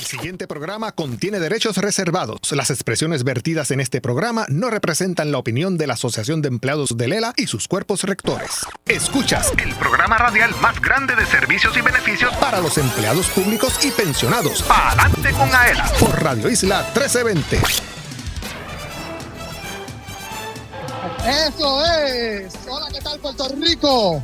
El siguiente programa contiene derechos reservados. Las expresiones vertidas en este programa no representan la opinión de la Asociación de Empleados de Lela y sus cuerpos rectores. Escuchas el programa radial más grande de servicios y beneficios para los empleados públicos y pensionados. Adelante con AELA por Radio Isla 1320. Eso es. Hola, ¿qué tal Puerto Rico?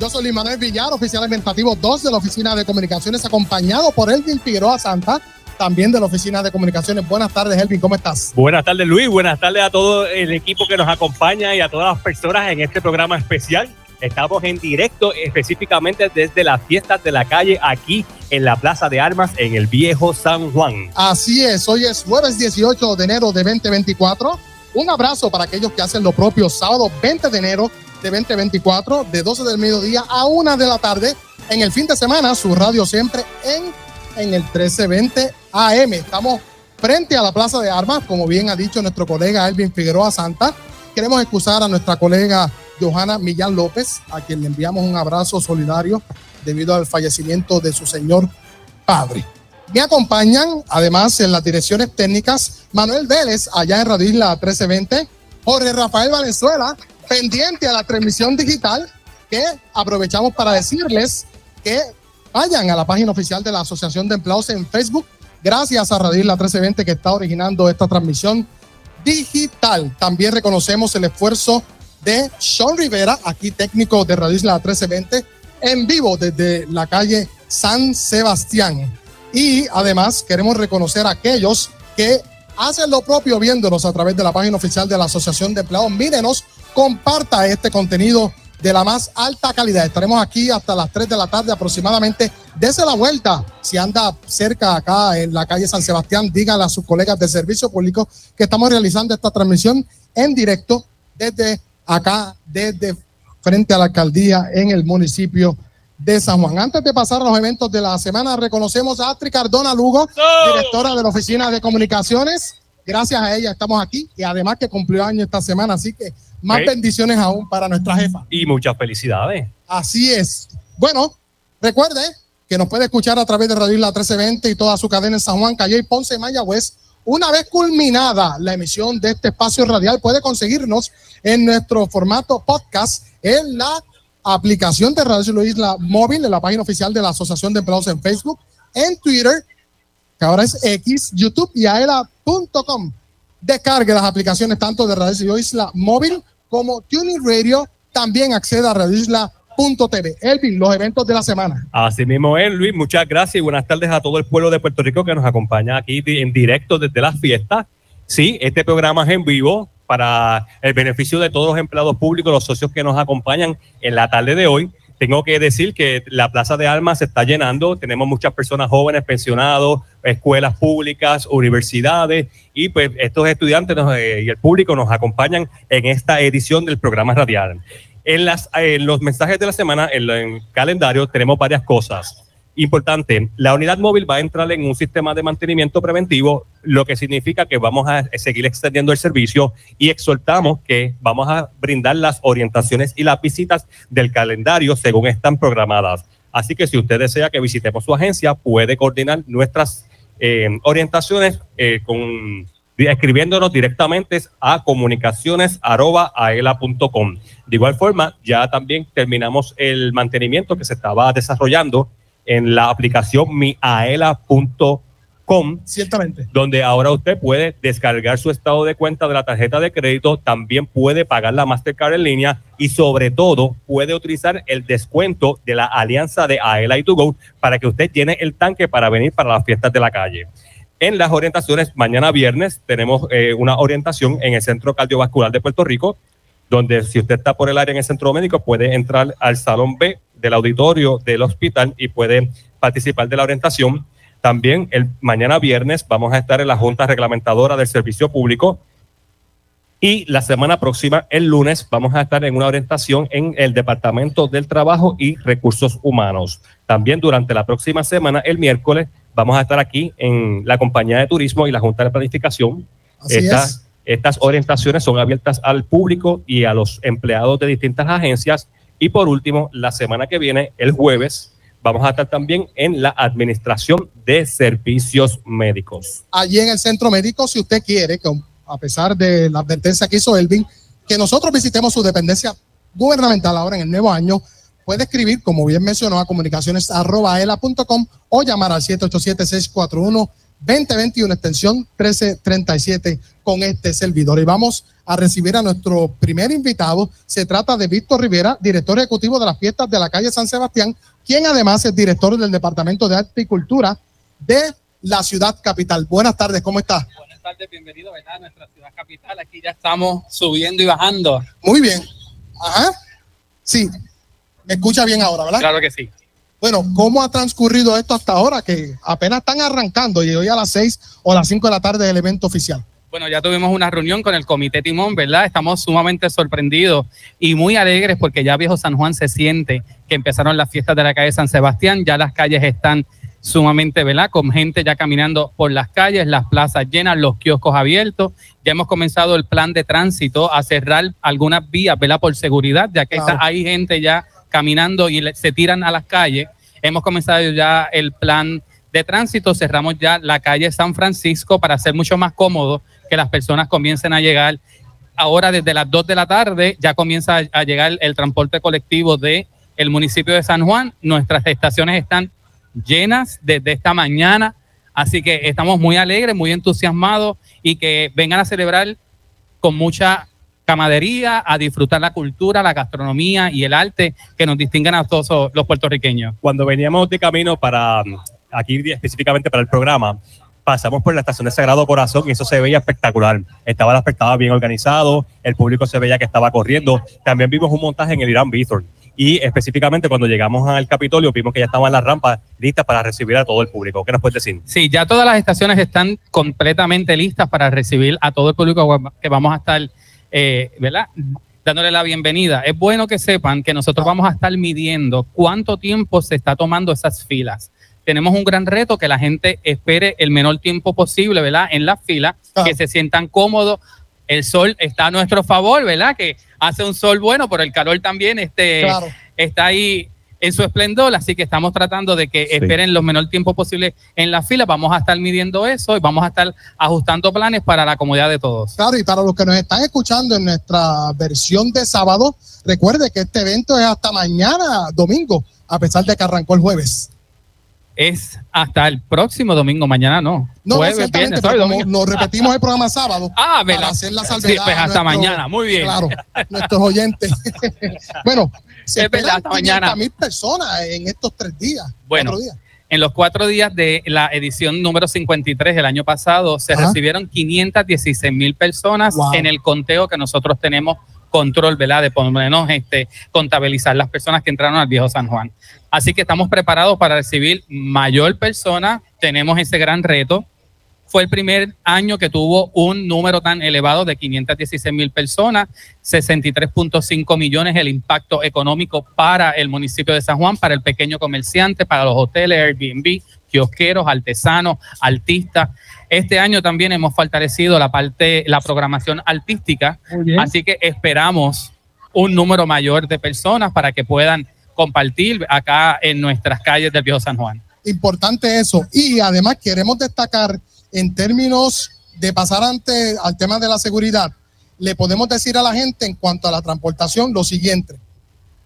Yo soy Luis Manuel Villar, oficial administrativo 2 de la Oficina de Comunicaciones, acompañado por Elvin Figueroa Santa, también de la Oficina de Comunicaciones. Buenas tardes, Elvin, ¿cómo estás? Buenas tardes, Luis. Buenas tardes a todo el equipo que nos acompaña y a todas las personas en este programa especial. Estamos en directo específicamente desde las fiestas de la calle aquí en la Plaza de Armas en el Viejo San Juan. Así es, hoy es jueves 18 de enero de 2024. Un abrazo para aquellos que hacen lo propio sábado 20 de enero de 2024, de 12 del mediodía a 1 de la tarde. En el fin de semana, su radio siempre en, en el 1320 AM. Estamos frente a la Plaza de Armas, como bien ha dicho nuestro colega Elvin Figueroa Santa. Queremos excusar a nuestra colega Johanna Millán López, a quien le enviamos un abrazo solidario debido al fallecimiento de su señor padre. Me acompañan, además, en las direcciones técnicas, Manuel Vélez, allá en Radio Isla 1320, Jorge Rafael Valenzuela, pendiente a la transmisión digital, que aprovechamos para decirles que vayan a la página oficial de la Asociación de Empleados en Facebook, gracias a Radio Isla 1320 que está originando esta transmisión digital. También reconocemos el esfuerzo de Sean Rivera, aquí técnico de Radio Isla 1320, en vivo desde la calle San Sebastián. Y además queremos reconocer a aquellos que hacen lo propio viéndonos a través de la página oficial de la Asociación de Empleados. Mírenos comparta este contenido de la más alta calidad. Estaremos aquí hasta las 3 de la tarde aproximadamente. Dese la vuelta. Si anda cerca acá en la calle San Sebastián, dígale a sus colegas de servicio público que estamos realizando esta transmisión en directo desde acá, desde frente a la alcaldía en el municipio de San Juan. Antes de pasar a los eventos de la semana, reconocemos a Astrid Cardona Lugo, directora de la Oficina de Comunicaciones. Gracias a ella estamos aquí y además que cumplió año esta semana, así que más bendiciones aún para nuestra jefa. Y muchas felicidades. Así es. Bueno, recuerde que nos puede escuchar a través de Radio Isla 1320 y toda su cadena en San Juan, Calle y Ponce, Mayagüez. Una vez culminada la emisión de este espacio radial, puede conseguirnos en nuestro formato podcast en la aplicación de Radio Isla móvil, en la página oficial de la Asociación de Empleados en Facebook, en Twitter, que ahora es X, YouTube y aela.com. Descargue las aplicaciones tanto de Radio Isla móvil como Tuning Radio. También acceda a radioisla.tv. Elvin, los eventos de la semana. Así mismo es, Luis. Muchas gracias y buenas tardes a todo el pueblo de Puerto Rico que nos acompaña aquí en directo desde las fiestas. Sí, este programa es en vivo para el beneficio de todos los empleados públicos, los socios que nos acompañan en la tarde de hoy. Tengo que decir que la Plaza de Armas se está llenando, tenemos muchas personas jóvenes, pensionados, escuelas públicas, universidades y pues estos estudiantes eh, y el público nos acompañan en esta edición del programa radial. En, las, en los mensajes de la semana, en el calendario, tenemos varias cosas importante, la unidad móvil va a entrar en un sistema de mantenimiento preventivo, lo que significa que vamos a seguir extendiendo el servicio y exhortamos que vamos a brindar las orientaciones y las visitas del calendario según están programadas. Así que si usted desea que visitemos su agencia, puede coordinar nuestras eh, orientaciones eh, con escribiéndonos directamente a comunicaciones.aela.com. De igual forma, ya también terminamos el mantenimiento que se estaba desarrollando en la aplicación miaela.com. Ciertamente. Donde ahora usted puede descargar su estado de cuenta de la tarjeta de crédito, también puede pagar la Mastercard en línea y sobre todo puede utilizar el descuento de la alianza de Aela y To Go para que usted llene el tanque para venir para las fiestas de la calle. En las orientaciones, mañana viernes tenemos eh, una orientación en el Centro Cardiovascular de Puerto Rico, donde si usted está por el área en el centro médico puede entrar al salón B del auditorio del hospital y puede participar de la orientación. También el mañana viernes vamos a estar en la Junta Reglamentadora del Servicio Público y la semana próxima, el lunes, vamos a estar en una orientación en el Departamento del Trabajo y Recursos Humanos. También durante la próxima semana, el miércoles, vamos a estar aquí en la Compañía de Turismo y la Junta de Planificación. Así es. Estas orientaciones son abiertas al público y a los empleados de distintas agencias y por último, la semana que viene, el jueves, vamos a estar también en la administración de servicios médicos. Allí en el centro médico, si usted quiere, a pesar de la advertencia que hizo Elvin, que nosotros visitemos su dependencia gubernamental ahora en el nuevo año, puede escribir, como bien mencionó, a comunicaciones.com o llamar al 787-641-2021, extensión 1337 con este servidor. Y vamos a recibir a nuestro primer invitado. Se trata de Víctor Rivera, director ejecutivo de las fiestas de la calle San Sebastián, quien además es director del Departamento de Arte y Cultura de la ciudad capital. Buenas tardes, ¿cómo está? Buenas tardes, bienvenido a nuestra ciudad capital. Aquí ya estamos subiendo y bajando. Muy bien. Ajá. Sí, me escucha bien ahora, ¿verdad? Claro que sí. Bueno, ¿cómo ha transcurrido esto hasta ahora? Que apenas están arrancando y hoy a las 6 o las 5 de la tarde el evento oficial. Bueno, ya tuvimos una reunión con el Comité Timón, ¿verdad? Estamos sumamente sorprendidos y muy alegres porque ya Viejo San Juan se siente que empezaron las fiestas de la calle San Sebastián, ya las calles están sumamente, ¿verdad? Con gente ya caminando por las calles, las plazas llenas, los kioscos abiertos. Ya hemos comenzado el plan de tránsito a cerrar algunas vías, ¿verdad? Por seguridad, ya que hay gente ya caminando y se tiran a las calles. Hemos comenzado ya el plan de tránsito, cerramos ya la calle San Francisco para hacer mucho más cómodo que las personas comiencen a llegar. Ahora desde las 2 de la tarde ya comienza a llegar el transporte colectivo de municipio de San Juan. Nuestras estaciones están llenas desde esta mañana, así que estamos muy alegres, muy entusiasmados y que vengan a celebrar con mucha camadería, a disfrutar la cultura, la gastronomía y el arte que nos distinguen a todos los puertorriqueños. Cuando veníamos de camino para aquí específicamente para el programa, pasamos por la estación de Sagrado Corazón y eso se veía espectacular. Estaba estaba bien organizado, el público se veía que estaba corriendo. También vimos un montaje en el Irán Bithorn. Y específicamente cuando llegamos al Capitolio vimos que ya estaban las rampas listas para recibir a todo el público. ¿Qué nos puedes decir? Sí, ya todas las estaciones están completamente listas para recibir a todo el público que vamos a estar eh, ¿verdad? dándole la bienvenida. Es bueno que sepan que nosotros vamos a estar midiendo cuánto tiempo se está tomando esas filas. Tenemos un gran reto que la gente espere el menor tiempo posible, ¿verdad? En la fila, que se sientan cómodos. El sol está a nuestro favor, ¿verdad? Que hace un sol bueno, pero el calor también este, está ahí en su esplendor, así que estamos tratando de que esperen lo menor tiempo posible en la fila. Vamos a estar midiendo eso y vamos a estar ajustando planes para la comodidad de todos. Claro, y para los que nos están escuchando en nuestra versión de sábado, recuerde que este evento es hasta mañana, domingo, a pesar de que arrancó el jueves. Es hasta el próximo domingo, mañana no. No, jueves, viernes, nos repetimos el programa sábado. Ah, para hacer la salvedad. Sí, pues hasta mañana, muy bien. Claro, nuestros oyentes. bueno, se es verdad, mañana. mil personas en estos tres días. Bueno, en los cuatro días de la edición número 53 del año pasado, se recibieron 516 mil personas en el conteo que nosotros tenemos control, ¿verdad? De por lo menos este, contabilizar las personas que entraron al viejo San Juan. Así que estamos preparados para recibir mayor persona. Tenemos ese gran reto fue el primer año que tuvo un número tan elevado de 516 mil personas, 63.5 millones el impacto económico para el municipio de San Juan, para el pequeño comerciante, para los hoteles, Airbnb, kiosqueros, artesanos, artistas. Este año también hemos fortalecido la parte, la programación artística, así que esperamos un número mayor de personas para que puedan compartir acá en nuestras calles del Viejo San Juan. Importante eso. Y además queremos destacar en términos de pasar ante al tema de la seguridad, le podemos decir a la gente en cuanto a la transportación lo siguiente.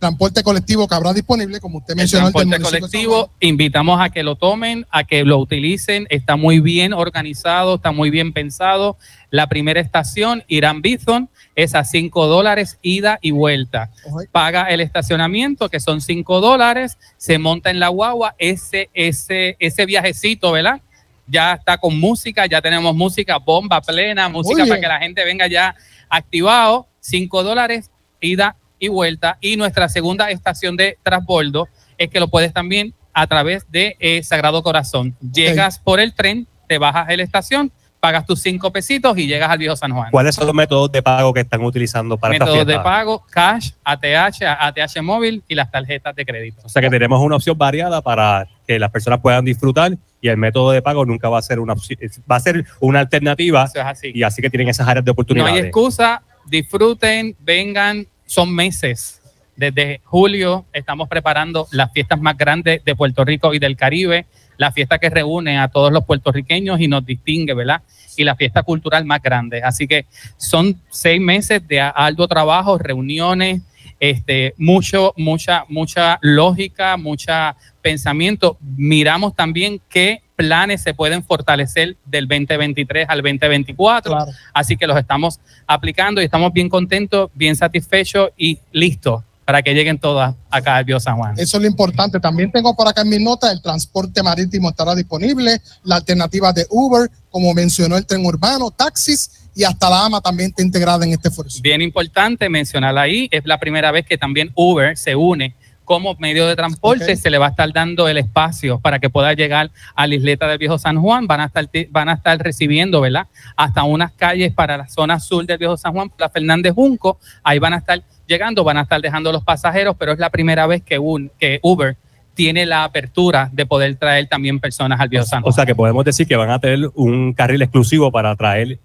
Transporte colectivo que habrá disponible, como usted mencionó. El transporte colectivo, invitamos a que lo tomen, a que lo utilicen. Está muy bien organizado, está muy bien pensado. La primera estación, Irán Bison, es a 5 dólares ida y vuelta. Paga el estacionamiento, que son 5 dólares, se monta en la guagua, ese, ese, ese viajecito, ¿verdad? ya está con música, ya tenemos música bomba plena, música para que la gente venga ya activado, 5 dólares, ida y vuelta. Y nuestra segunda estación de transbordo es que lo puedes también a través de eh, Sagrado Corazón. Llegas por el tren, te bajas en la estación, pagas tus cinco pesitos y llegas al viejo San Juan. ¿Cuáles son los métodos de pago que están utilizando para Métodos de pago, cash, ATH, ATH móvil y las tarjetas de crédito. O sea que tenemos una opción variada para que las personas puedan disfrutar y el método de pago nunca va a ser una opción, va a ser una alternativa y así que tienen esas áreas de oportunidad. No hay excusa, disfruten, vengan, son meses Desde julio estamos preparando las fiestas más grandes de Puerto Rico y del Caribe, la fiesta que reúne a todos los puertorriqueños y nos distingue, ¿verdad? Y la fiesta cultural más grande. Así que son seis meses de alto trabajo, reuniones, este, mucho, mucha, mucha lógica, mucha pensamiento. Miramos también qué planes se pueden fortalecer del 2023 al 2024. Así que los estamos aplicando y estamos bien contentos, bien satisfechos y listos para que lleguen todas acá al Bio San Juan. Eso es lo importante. También tengo por acá en mis notas, el transporte marítimo estará disponible, la alternativa de Uber, como mencionó el tren urbano, taxis y hasta la AMA también está integrada en este esfuerzo. Bien importante mencionarla ahí, es la primera vez que también Uber se une como medio de transporte, se le va a estar dando el espacio para que pueda llegar a la isleta del Viejo San Juan, van a estar, van a estar recibiendo, ¿verdad? Hasta unas calles para la zona sur del Viejo San Juan, la Fernández Junco, ahí van a estar llegando, van a estar dejando los pasajeros, pero es la primera vez que, un, que Uber tiene la apertura de poder traer también personas al Viejo San Juan. O sea que podemos decir que van a tener un carril exclusivo para traer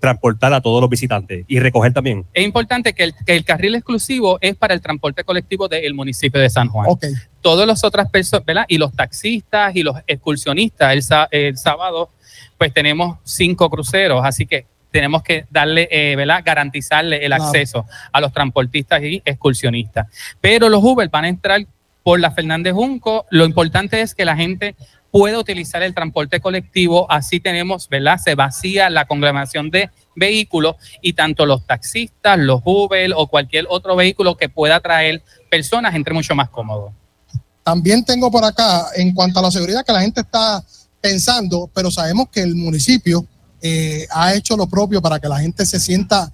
transportar a todos los visitantes y recoger también. Es importante que el, carril exclusivo es para el transporte colectivo del municipio de San Juan. Okay. Todas las otras personas, ¿verdad? Y los taxistas y los excursionistas, el, sábado, pues tenemos cinco cruceros, así que tenemos que darle, eh, ¿verdad? Garantizarle el acceso a los transportistas y excursionistas. Pero los Uber van a entrar por la Fernández Junco. Lo importante es que la gente puede utilizar el transporte colectivo. Así tenemos, ¿verdad? Se vacía la conglomeración de vehículos y tanto los taxistas, los Uber o cualquier otro vehículo que pueda traer personas entre mucho más cómodo. También tengo por acá, en cuanto a la seguridad, que la gente está pensando, pero sabemos que el municipio eh, ha hecho lo propio para que la gente se sienta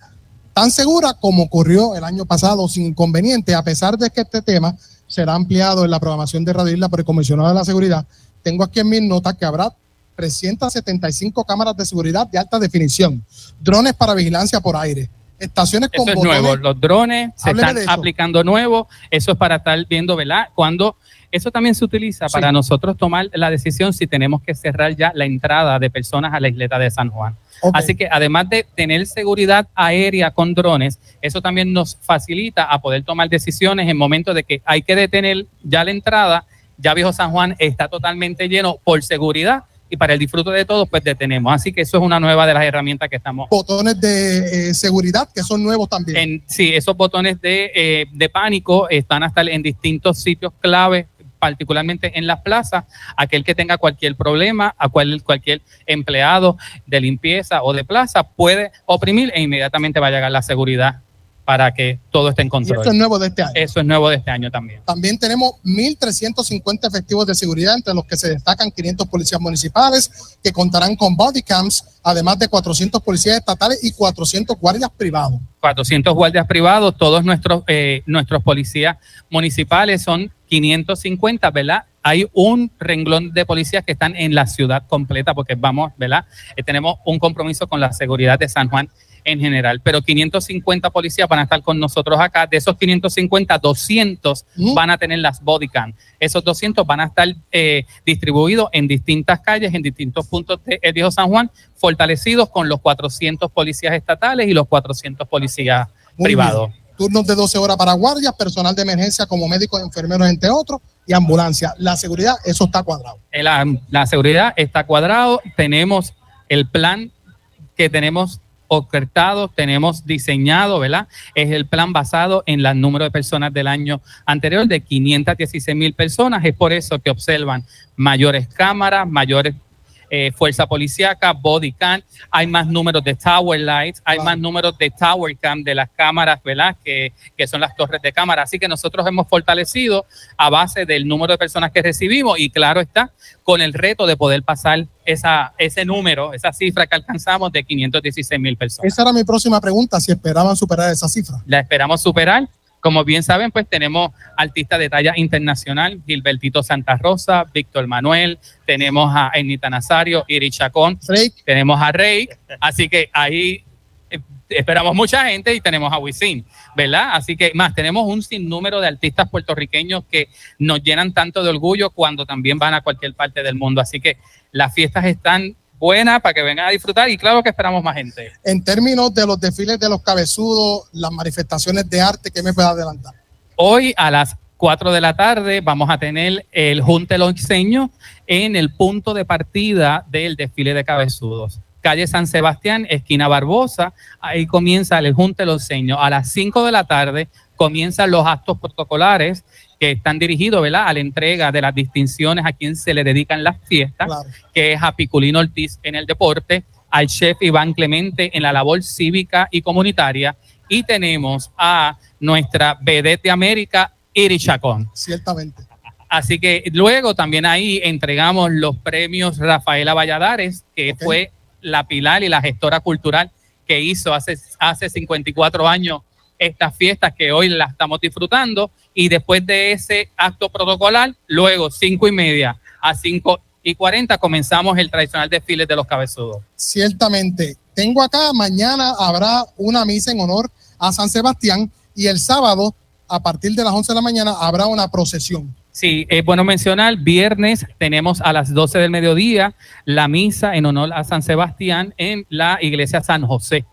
tan segura como ocurrió el año pasado sin inconveniente, a pesar de que este tema será ampliado en la programación de Radio Isla por el comisionado de la seguridad. Tengo aquí en mis notas que habrá 375 cámaras de seguridad de alta definición, drones para vigilancia por aire, estaciones con Eso es nuevo, los drones se están aplicando nuevo, eso es para estar viendo, ¿verdad? Cuando eso también se utiliza para nosotros tomar la decisión si tenemos que cerrar ya la entrada de personas a la isleta de San Juan. Así que además de tener seguridad aérea con drones, eso también nos facilita a poder tomar decisiones en momentos de que hay que detener ya la entrada ya Viejo San Juan está totalmente lleno por seguridad y para el disfrute de todos, pues detenemos. Así que eso es una nueva de las herramientas que estamos. Botones de eh, seguridad que son nuevos también. sí, esos botones de, eh, de pánico están hasta en distintos sitios clave particularmente en las plazas, aquel que tenga cualquier problema, a cual, cualquier empleado de limpieza o de plaza puede oprimir e inmediatamente va a llegar la seguridad para que todo esté en control. eso es nuevo de este año. Eso es nuevo de este año también. También tenemos 1.350 efectivos de seguridad, entre los que se destacan 500 policías municipales, que contarán con body cams, además de 400 policías estatales y 400 guardias privados. 400 guardias privados, todos nuestros, eh, nuestros policías municipales son 550, ¿verdad? Hay un renglón de policías que están en la ciudad completa porque vamos, ¿verdad? Eh, tenemos un compromiso con la seguridad de San Juan en general, pero 550 policías van a estar con nosotros acá. De esos 550, 200 van a tener las body cam. Esos 200 van a estar eh, distribuidos en distintas calles, en distintos puntos de El Viejo San Juan, fortalecidos con los 400 policías estatales y los 400 policías privados. Turnos de 12 horas para guardias, personal de emergencia como médicos, enfermeros, entre otros, y ambulancia. La seguridad, eso está cuadrado. La, seguridad está cuadrado. Tenemos el plan que tenemos ofertado, tenemos diseñado, ¿verdad? Es el plan basado en el número de personas del año anterior de 516 mil personas. Es por eso que observan mayores cámaras, mayores eh, fuerza policíaca, body cam, hay más números de tower lights, hay más números de tower cam de las cámaras, ¿verdad? Que, que, son las torres de cámara. Así que nosotros hemos fortalecido a base del número de personas que recibimos y claro está, con el reto de poder pasar esa, ese número, esa cifra que alcanzamos de 516 mil personas. Esa era mi próxima pregunta, si esperaban superar esa cifra. La esperamos superar como bien saben, pues tenemos artistas de talla internacional, Gilbertito Santa Rosa, Víctor Manuel, tenemos a Enita Nazario, Iri Chacón, tenemos a Rey, así que ahí eh, esperamos mucha gente y tenemos a Wisin, ¿verdad? Así que más, tenemos un sinnúmero de artistas puertorriqueños que nos llenan tanto de orgullo cuando también van a cualquier parte del mundo. Así que las fiestas están buena para que vengan a disfrutar y claro que esperamos más gente. En términos de los desfiles de los cabezudos, las manifestaciones de arte, ¿qué me puede adelantar? Hoy a las 4 de la tarde vamos a tener el Junte Lonceño en el punto de partida del desfile de cabezudos. Calle San Sebastián, esquina Barbosa, ahí comienza el Junte Lonceño. A las 5 de la tarde comienzan los actos protocolares que están dirigidos ¿verdad? a la entrega de las distinciones a quien se le dedican las fiestas, Claro. que es a Piculino Ortiz en el deporte, al chef Iván Clemente en la labor cívica y comunitaria, y tenemos a nuestra vedette de América, Iri Chacón. Ciertamente. Así que luego también ahí entregamos los premios Rafaela Valladares, que fue la pilar y la gestora cultural que hizo hace, hace 54 años estas fiestas que hoy las estamos disfrutando. Y después de ese acto protocolar, luego cinco y media a cinco y 40 comenzamos el tradicional desfile de los cabezudos. Ciertamente. Tengo acá, mañana habrá una misa en honor a San Sebastián y el sábado, a partir de las 11 de la mañana, habrá una procesión. Sí, es bueno mencionar, viernes tenemos a las 12 del mediodía la misa en honor a San Sebastián en la iglesia San José.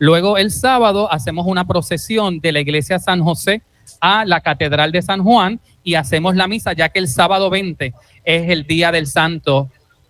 Luego el sábado hacemos una procesión de la iglesia San José a la Catedral de San Juan y hacemos la misa ya que el sábado 20 es el día del santo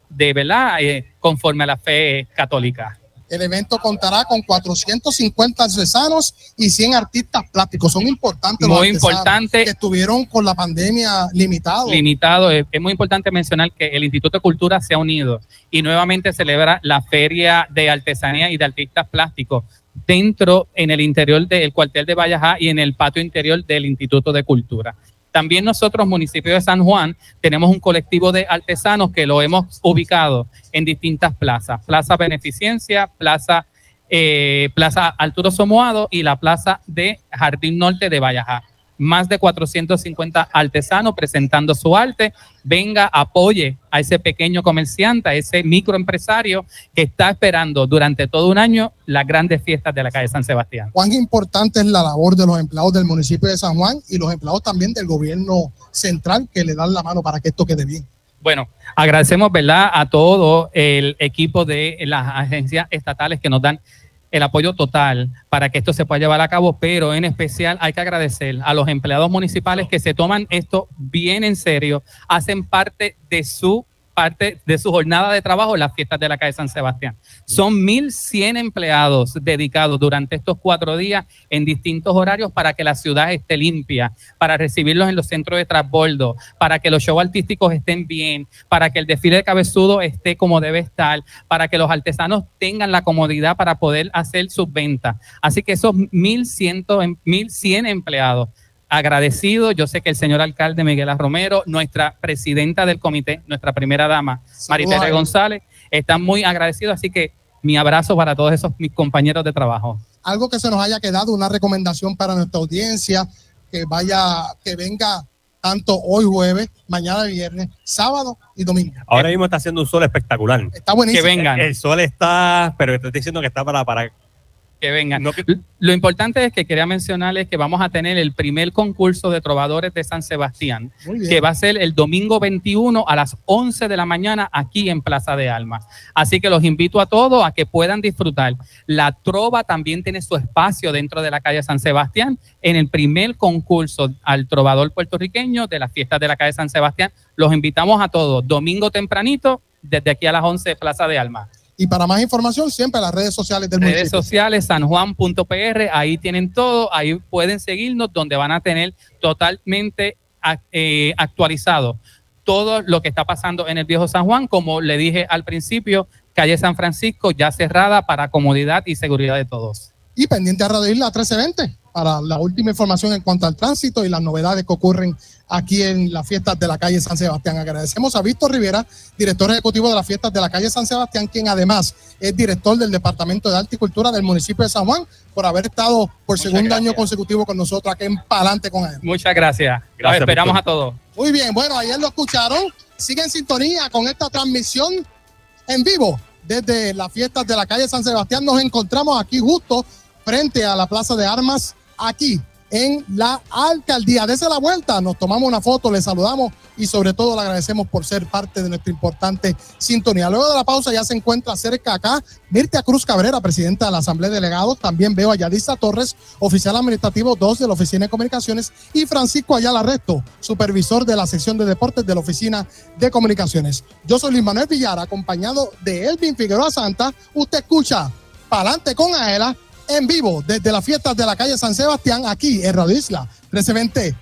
de verdad Eh, conforme a la fe católica. El evento contará con 450 artesanos y 100 artistas plásticos. Son importantes los Muy artesanos importante. que estuvieron con la pandemia limitado. limitado. Es, es muy importante mencionar que el Instituto de Cultura se ha unido y nuevamente celebra la Feria de Artesanía y de Artistas Plásticos dentro, en el interior del cuartel de Vallajá y en el patio interior del Instituto de Cultura. También nosotros, municipio de San Juan, tenemos un colectivo de artesanos que lo hemos ubicado en distintas plazas. Plaza Beneficencia, Plaza, eh, Plaza Arturo Somoado y la Plaza de Jardín Norte de Vallajá más de 450 artesanos presentando su arte. Venga, apoye a ese pequeño comerciante, a ese microempresario que está esperando durante todo un año las grandes fiestas de la calle San Sebastián. Cuán importante es la labor de los empleados del municipio de San Juan y los empleados también del gobierno central que le dan la mano para que esto quede bien. Bueno, agradecemos, ¿verdad?, a todo el equipo de las agencias estatales que nos dan el apoyo total para que esto se pueda llevar a cabo, pero en especial hay que agradecer a los empleados municipales que se toman esto bien en serio, hacen parte de su parte de su jornada de trabajo las fiestas de la calle San Sebastián. Son 1.100 empleados dedicados durante estos cuatro días en distintos horarios para que la ciudad esté limpia, para recibirlos en los centros de transbordo, para que los shows artísticos estén bien, para que el desfile de cabezudo esté como debe estar, para que los artesanos tengan la comodidad para poder hacer sus ventas. Así que esos 1.100 em- 1.100 empleados agradecido. Yo sé que el señor alcalde Miguel A. Romero, nuestra presidenta del comité, nuestra primera dama, Maritere González, están muy agradecidos. Así que mi abrazo para todos esos mis compañeros de trabajo. Algo que se nos haya quedado, una recomendación para nuestra audiencia, que vaya, que venga tanto hoy jueves, mañana viernes, sábado y domingo. Ahora mismo está haciendo un sol espectacular. Está buenísimo. Que vengan, El sol está, pero te estoy diciendo que está para, para que vengan. no que- Lo importante es que quería mencionarles que vamos a tener el primer concurso de trovadores de San Sebastián, que va a ser el domingo 21 a las 11 de la mañana aquí en Plaza de Almas. Así que los invito a todos a que puedan disfrutar. La trova también tiene su espacio dentro de la calle San Sebastián en el primer concurso al trovador puertorriqueño de las fiestas de la calle San Sebastián. Los invitamos a todos, domingo tempranito, desde aquí a las 11 Plaza de Almas. Y para más información, siempre las redes sociales del redes municipio. sociales sanjuan.pr, ahí tienen todo, ahí pueden seguirnos, donde van a tener totalmente eh, actualizado todo lo que está pasando en el viejo San Juan, como le dije al principio, calle San Francisco ya cerrada para comodidad y seguridad de todos. Y pendiente a Radio Isla 1320 para la última información en cuanto al tránsito y las novedades que ocurren aquí en las fiestas de la calle San Sebastián. Agradecemos a Víctor Rivera, director ejecutivo de las fiestas de la calle San Sebastián, quien además es director del Departamento de Arte y Cultura del municipio de San Juan, por haber estado por Muchas segundo año consecutivo con nosotros aquí en Palante con él. Muchas gracias. Los Gracias, esperamos Víctor. a todos. Muy bien, bueno, ayer lo escucharon. Sigue en sintonía con esta transmisión en vivo desde las fiestas de la calle San Sebastián. Nos encontramos aquí justo frente a la Plaza de Armas, aquí en la alcaldía. Desde la vuelta, nos tomamos una foto, le saludamos y sobre todo le agradecemos por ser parte de nuestra importante sintonía. Luego de la pausa ya se encuentra cerca acá Mirtia Cruz Cabrera, presidenta de la Asamblea de Delegados. También veo a Yadisa Torres, oficial administrativo 2 de la Oficina de Comunicaciones y Francisco Ayala Resto, supervisor de la sección de deportes de la Oficina de Comunicaciones. Yo soy Luis Manuel Villar, acompañado de Elvin Figueroa Santa. Usted escucha Palante con Aela en vivo desde las fiestas de la calle San Sebastián, aquí en Radio Isla 1320.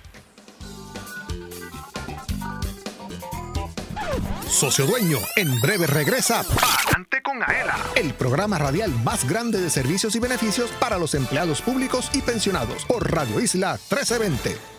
Socio Dueño, en breve regresa Palante con Aela, el programa radial más grande de servicios y beneficios para los empleados públicos y pensionados por Radio Isla 1320.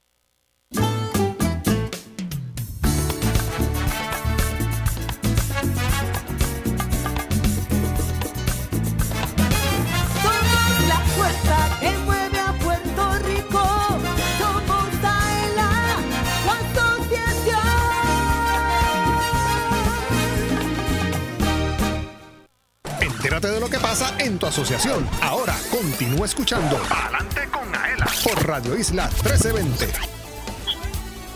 Pasa en tu asociación. Ahora continúa escuchando Adelante con Aela por Radio Isla 1320.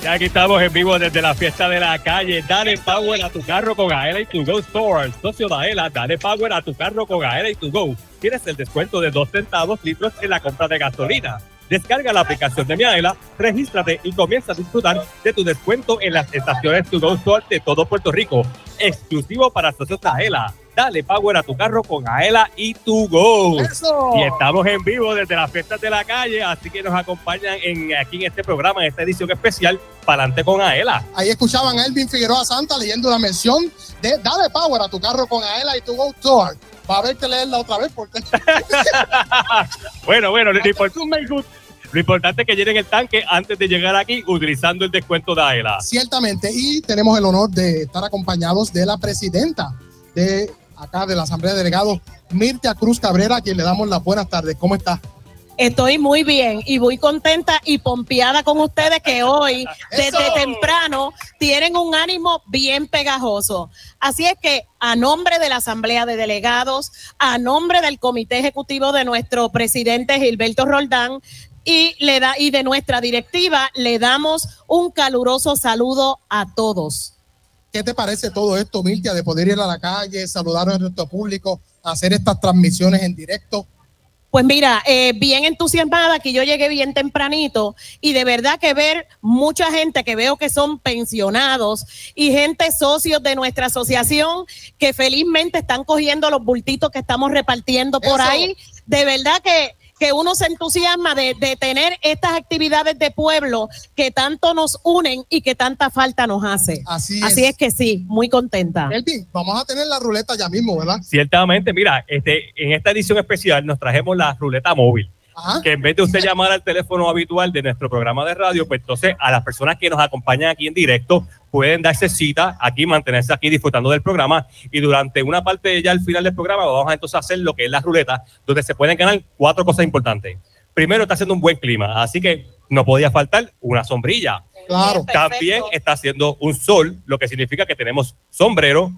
Ya aquí estamos en vivo desde la fiesta de la calle. Dale power a tu carro con Aela y tu Go Stores. Socio de Aela, dale power a tu carro con Aela y tu Go. Tienes el descuento de 2 centavos litros en la compra de gasolina. Descarga la aplicación de Miaela, regístrate y comienza a disfrutar de tu descuento en las estaciones To Go Store de todo Puerto Rico. Exclusivo para socios de Aela. Dale power a tu carro con Aela y To Go. ¡Eso! Y estamos en vivo desde las fiestas de la calle, así que nos acompañan en, aquí en este programa, en esta edición especial, Palante con Aela. Ahí escuchaban a Elvin Figueroa Santa leyendo la mención de Dale Power a tu carro con Aela y tu Go Store. Va a haber que leerla otra vez porque Bueno, bueno, lo importante es que llenen el tanque antes de llegar aquí utilizando el descuento de Aela. ciertamente. Y tenemos el honor de estar acompañados de la presidenta de acá de la Asamblea de Delegados, Mirtia Cruz Cabrera, a quien le damos las buenas tardes. ¿Cómo está? Estoy muy bien y muy contenta y pompeada con ustedes que hoy, desde temprano, tienen un ánimo bien pegajoso. Así es que a nombre de la Asamblea de Delegados, a nombre del Comité Ejecutivo de nuestro presidente Gilberto Roldán y, le da, y de nuestra directiva, le damos un caluroso saludo a todos. ¿Qué te parece todo esto, Mirtia, de poder ir a la calle, saludar a nuestro público, hacer estas transmisiones en directo? Pues mira, eh, bien entusiasmada que yo llegué bien tempranito y de verdad que ver mucha gente que veo que son pensionados y gente socios de nuestra asociación que felizmente están cogiendo los bultitos que estamos repartiendo por Eso. ahí. De verdad que que uno se entusiasma de, de tener estas actividades de pueblo que tanto nos unen y que tanta falta nos hace. Así Así es. es que sí, muy contenta. Elvin, vamos a tener la ruleta ya mismo, ¿verdad? Ciertamente, mira, este, en esta edición especial nos trajemos la ruleta móvil. Ajá. Que en vez de usted llamar al teléfono habitual de nuestro programa de radio, pues entonces a las personas que nos acompañan aquí en directo pueden darse cita aquí, mantenerse aquí disfrutando del programa y durante una parte ya al final del programa vamos a entonces hacer lo que es la ruleta, donde se pueden ganar cuatro cosas importantes. Primero, está haciendo un buen clima, así que no podía faltar una sombrilla. Claro. También está haciendo un sol, lo que significa que tenemos sombrero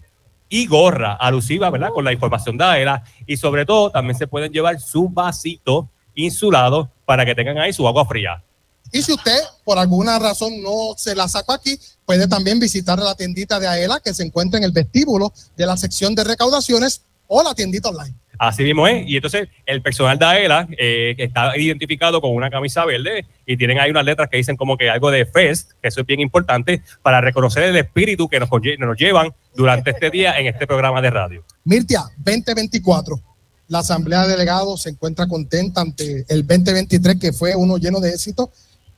y gorra alusiva, ¿verdad? Con la información de AELA. Y sobre todo, también se pueden llevar su vasito insulado para que tengan ahí su agua fría. Y si usted por alguna razón no se la sacó aquí, puede también visitar la tiendita de Aela que se encuentra en el vestíbulo de la sección de recaudaciones o la tiendita online. Así mismo es. Y entonces el personal de AELA eh, está identificado con una camisa verde y tienen ahí unas letras que dicen como que algo de FEST, que eso es bien importante para reconocer el espíritu que nos, nos llevan durante este día en este programa de radio. Mirtia, 2024. La Asamblea de Delegados se encuentra contenta ante el 2023, que fue uno lleno de éxito.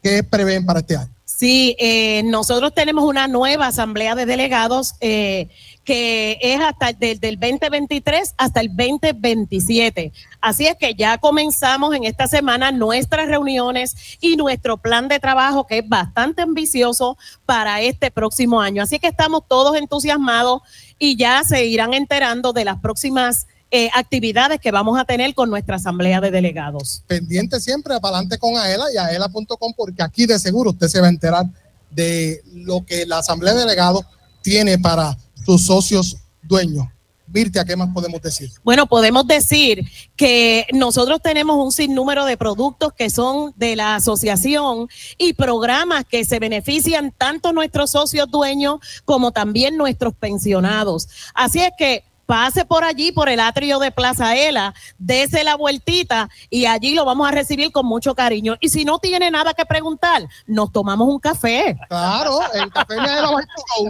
¿Qué prevén para este año? Sí, eh, nosotros tenemos una nueva asamblea de delegados eh, que es hasta el 2023 hasta el 2027. Así es que ya comenzamos en esta semana nuestras reuniones y nuestro plan de trabajo que es bastante ambicioso para este próximo año. Así que estamos todos entusiasmados y ya se irán enterando de las próximas eh, actividades que vamos a tener con nuestra asamblea de delegados. Pendiente siempre, para adelante con Aela y aela.com, porque aquí de seguro usted se va a enterar de lo que la Asamblea de Delegados tiene para sus socios dueños. Mirtia, ¿qué más podemos decir? Bueno, podemos decir que nosotros tenemos un sinnúmero de productos que son de la asociación y programas que se benefician tanto nuestros socios dueños como también nuestros pensionados. Así es que pase por allí, por el atrio de Plaza Ela, dése la vueltita y allí lo vamos a recibir con mucho cariño. Y si no tiene nada que preguntar, nos tomamos un café. Claro, el café Go.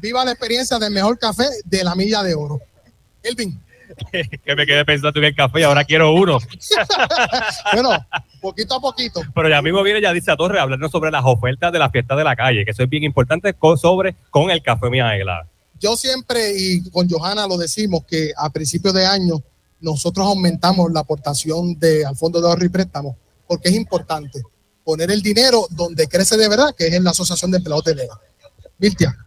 Viva la experiencia del mejor café de la milla de oro. Elvin, que me quedé pensando en el café y ahora quiero uno. bueno, poquito a poquito. Pero ya mismo viene Yadisa Torres a hablarnos sobre las ofertas de la fiesta de la calle, que eso es bien importante sobre con el café Miaela. Yo siempre y con Johanna lo decimos que a principios de año nosotros aumentamos la aportación de, al Fondo de Ahorro y Préstamo porque es importante poner el dinero donde crece de verdad, que es en la Asociación de Empleados de Lega. Mirtia,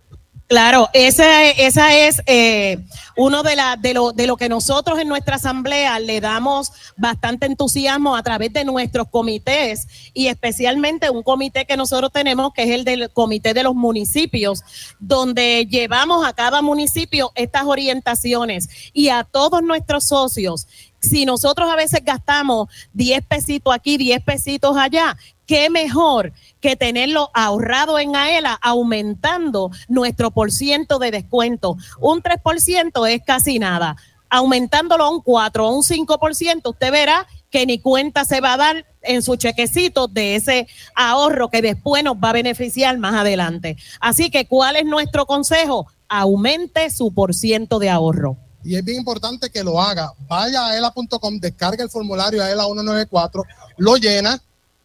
Claro, esa, esa es eh, uno de, la, de, lo, de lo que nosotros en nuestra asamblea le damos bastante entusiasmo a través de nuestros comités y especialmente un comité que nosotros tenemos que es el del comité de los municipios, donde llevamos a cada municipio estas orientaciones y a todos nuestros socios. Si nosotros a veces gastamos 10 pesitos aquí, 10 pesitos allá, qué mejor que tenerlo ahorrado en AELA, aumentando nuestro por ciento de descuento. Un 3% es casi nada. Aumentándolo a un 4 o un 5%, usted verá que ni cuenta se va a dar en su chequecito de ese ahorro que después nos va a beneficiar más adelante. Así que, ¿cuál es nuestro consejo? Aumente su por ciento de ahorro. y es bien importante que lo haga. Vaya a aela.com, descarga el formulario AELA 194, lo llena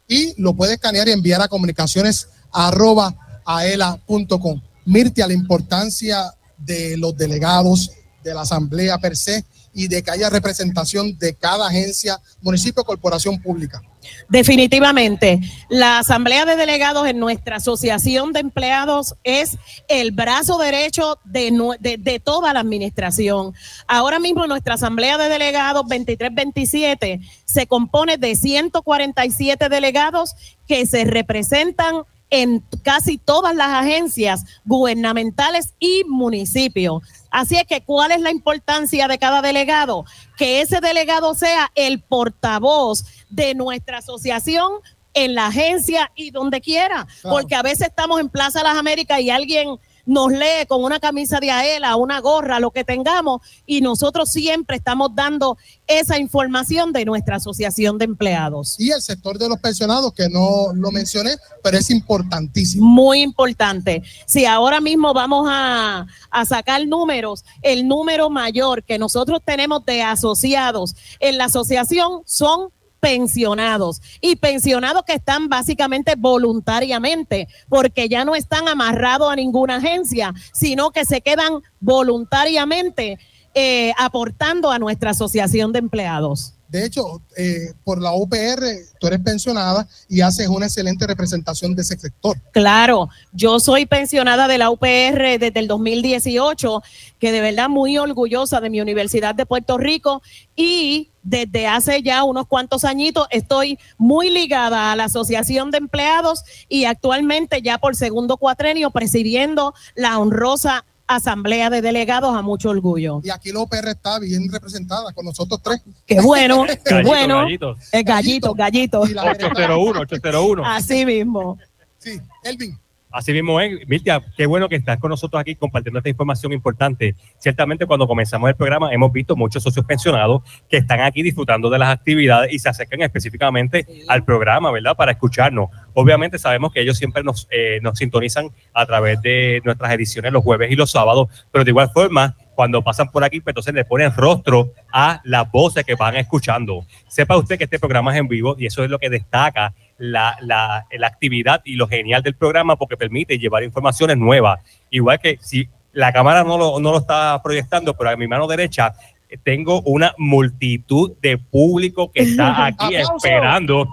y lo puede escanear y enviar a comunicaciones arroba aela.com. Mirtia, la importancia de los delegados, de la asamblea per se y de que haya representación de cada agencia, municipio, corporación pública. Definitivamente, la Asamblea de Delegados en nuestra Asociación de Empleados es el brazo derecho de, de toda la administración. Ahora mismo nuestra Asamblea de Delegados 2327 se compone de 147 delegados que se representan en casi todas las agencias gubernamentales y municipios. Así es que, ¿cuál es la importancia de cada delegado? Que ese delegado sea el portavoz de nuestra asociación en la agencia y donde quiera. Claro. Porque a veces estamos en Plaza Las Américas y alguien nos lee con una camisa de Aela, una gorra, lo que tengamos, y nosotros siempre estamos dando esa información de nuestra asociación de empleados. Y el sector de los pensionados, que no lo mencioné, pero es importantísimo. Muy importante. Si ahora mismo vamos a, a sacar números, el número mayor que nosotros tenemos de asociados en la asociación son pensionados y pensionados que están básicamente voluntariamente, porque ya no están amarrados a ninguna agencia, sino que se quedan voluntariamente eh, aportando a nuestra asociación de empleados. De hecho, eh, por la UPR, tú eres pensionada y haces una excelente representación de ese sector. Claro, yo soy pensionada de la UPR desde el 2018, que de verdad muy orgullosa de mi Universidad de Puerto Rico y desde hace ya unos cuantos añitos estoy muy ligada a la Asociación de Empleados y actualmente ya por segundo cuatrenio presidiendo la honrosa Asamblea de Delegados a mucho orgullo. Y aquí la UPR está bien representada con nosotros tres. Qué bueno, qué Gallito, bueno. gallito. Es gallito, gallito. Y la 801, 801. Así mismo. Sí, Elvin. Así mismo es, Mirtia, qué bueno que estás con nosotros aquí compartiendo esta información importante. Ciertamente cuando comenzamos el programa hemos visto muchos socios pensionados que están aquí disfrutando de las actividades y se acercan específicamente al programa, ¿verdad? Para escucharnos. Obviamente sabemos que ellos siempre nos, eh, nos sintonizan a través de nuestras ediciones los jueves y los sábados, pero de igual forma, cuando pasan por aquí, pues entonces le ponen rostro a las voces que van escuchando. Sepa usted que este programa es en vivo y eso es lo que destaca la, la, la actividad y lo genial del programa porque permite llevar informaciones nuevas. Igual que si la cámara no lo, no lo está proyectando, pero a mi mano derecha eh, tengo una multitud de público que está aquí ¡Aplauso! esperando.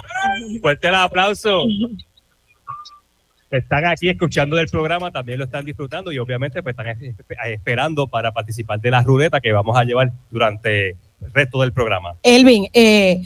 Fuerte el aplauso. Están aquí escuchando del programa, también lo están disfrutando y obviamente pues, están es- esperando para participar de la ruleta que vamos a llevar durante el resto del programa. Elvin, eh,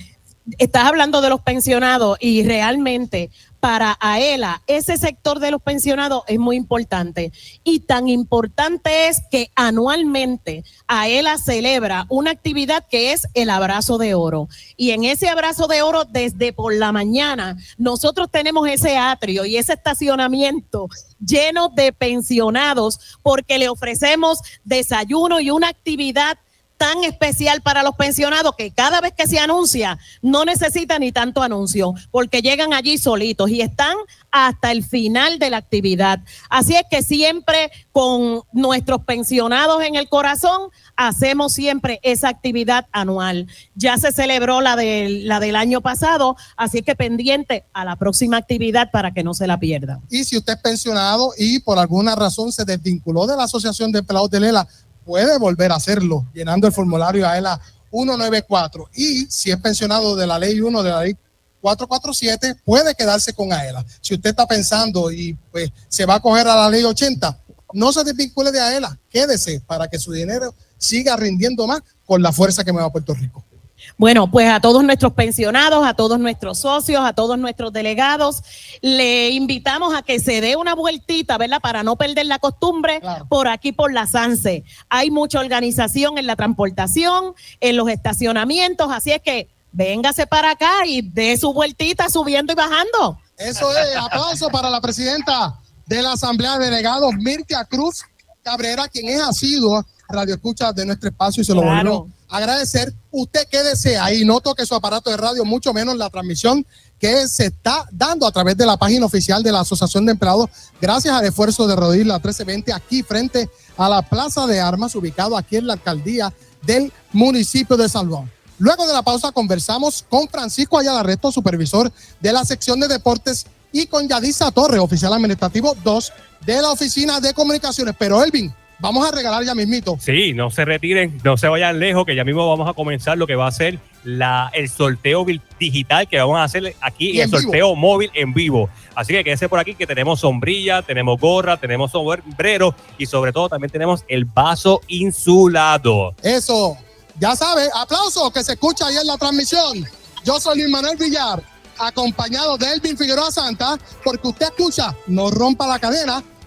estás hablando de los pensionados y realmente para AELA ese sector de los pensionados es muy importante. Y tan importante es que anualmente AELA celebra una actividad que es el abrazo de oro. Y en ese abrazo de oro desde por la mañana nosotros tenemos ese atrio y ese estacionamiento lleno de pensionados porque le ofrecemos desayuno y una actividad tan especial para los pensionados que cada vez que se anuncia no necesita ni tanto anuncio porque llegan allí solitos y están hasta el final de la actividad. Así es que siempre con nuestros pensionados en el corazón hacemos siempre esa actividad anual. Ya se celebró la, del la del año pasado, así que pendiente a la próxima actividad para que no se la pierdan. Y si usted es pensionado y por alguna razón se desvinculó de la Asociación de Empleados de Lela, puede volver a hacerlo llenando el formulario AELA 194. Y si es pensionado de la ley 1 de la ley 447, puede quedarse con AELA. Si usted está pensando y pues se va a coger a la ley 80, no se desvincule de AELA, quédese para que su dinero siga rindiendo más con la fuerza que mueve a Puerto Rico. Bueno, pues a todos nuestros pensionados, a todos nuestros socios, a todos nuestros delegados, le invitamos a que se dé una vueltita, ¿verdad? Para no perder la costumbre por aquí, por la SANSE. Hay mucha organización en la transportación, en los estacionamientos, así es que véngase para acá y dé su vueltita subiendo y bajando. Eso es, aplauso para la presidenta de la Asamblea de Delegados, Mirtia Cruz Cabrera, quien es asidua radio escucha de nuestro espacio y se lo Claro. a agradecer. Usted quédese ahí, no toque su aparato de radio, mucho menos la transmisión que se está dando a través de la página oficial de la Asociación de Empleados, gracias al esfuerzo de Rodríguez la 1320, aquí frente a la Plaza de Armas, ubicado aquí en la alcaldía del municipio de San. Luego de la pausa conversamos con Francisco Ayala Resto, supervisor de la sección de deportes, y con Yadisa Torres, oficial administrativo 2 de la Oficina de Comunicaciones. Pero Elvin, vamos a regalar ya mismito. Sí, no se retiren, no se vayan lejos, que ya mismo vamos a comenzar lo que va a ser la, el sorteo digital que vamos a hacer aquí, Y el vivo. sorteo móvil en vivo. Así que quédense por aquí que tenemos sombrilla, tenemos gorra, tenemos sombrero y sobre todo también tenemos el vaso insulado. Eso, ya sabe, aplauso que se escucha ahí en la transmisión. Yo soy Luis Manuel Villar, acompañado de Elvin Figueroa Santa, porque usted escucha, no rompa la cadena,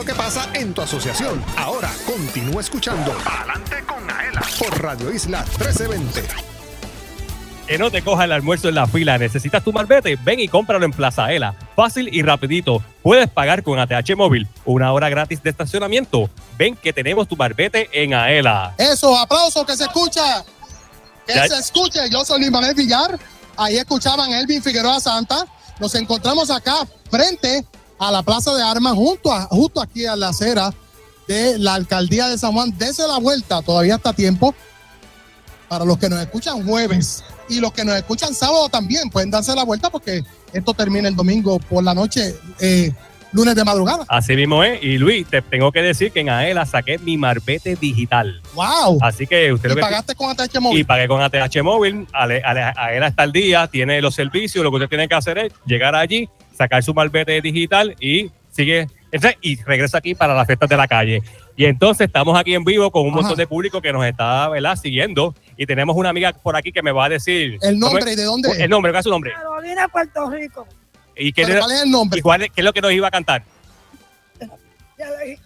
Lo que pasa en tu asociación. Ahora continúa escuchando Adelante con Aela por Radio Isla 1320. Que no te coja el almuerzo en la fila. ¿Necesitas tu marbete? Ven y cómpralo en Plaza Ela. Fácil y rapidito. Puedes pagar con ATH Móvil. Una hora gratis de estacionamiento. Ven que tenemos tu marbete en Aela. Eso, aplauso que se escucha. Que Ya- se escuche. Yo soy Luis Manuel Villar. Ahí escuchaban Elvin Figueroa Santa. Nos encontramos acá frente a la Plaza de Armas, junto a, justo aquí a la acera de la alcaldía de San Juan. Dese la vuelta, todavía está tiempo. Para los que nos escuchan jueves y los que nos escuchan sábado también, pueden darse la vuelta porque esto termina el domingo por la noche, eh, lunes de madrugada. Así mismo es. Y Luis, te tengo que decir que en Aela saqué mi marbete digital. ¡Wow! Así que usted ¿Y lo que pagaste con ATH Móvil? y pagué con ATH móvil, Aela está al día, tiene los servicios, lo que usted tiene que hacer es llegar allí, sacar su malvete digital y sigue y regresa aquí para las fiestas de la calle. Y entonces estamos aquí en vivo con un Ajá. montón de público que nos está ¿verdad? siguiendo y tenemos una amiga por aquí que me va a decir El nombre de dónde es. El nombre, ¿cuál es su nombre? Carolina, Puerto Rico. ¿Y qué, ¿Cuál es el nombre? y cuál es- qué es lo que nos iba a cantar? Ya lo dije.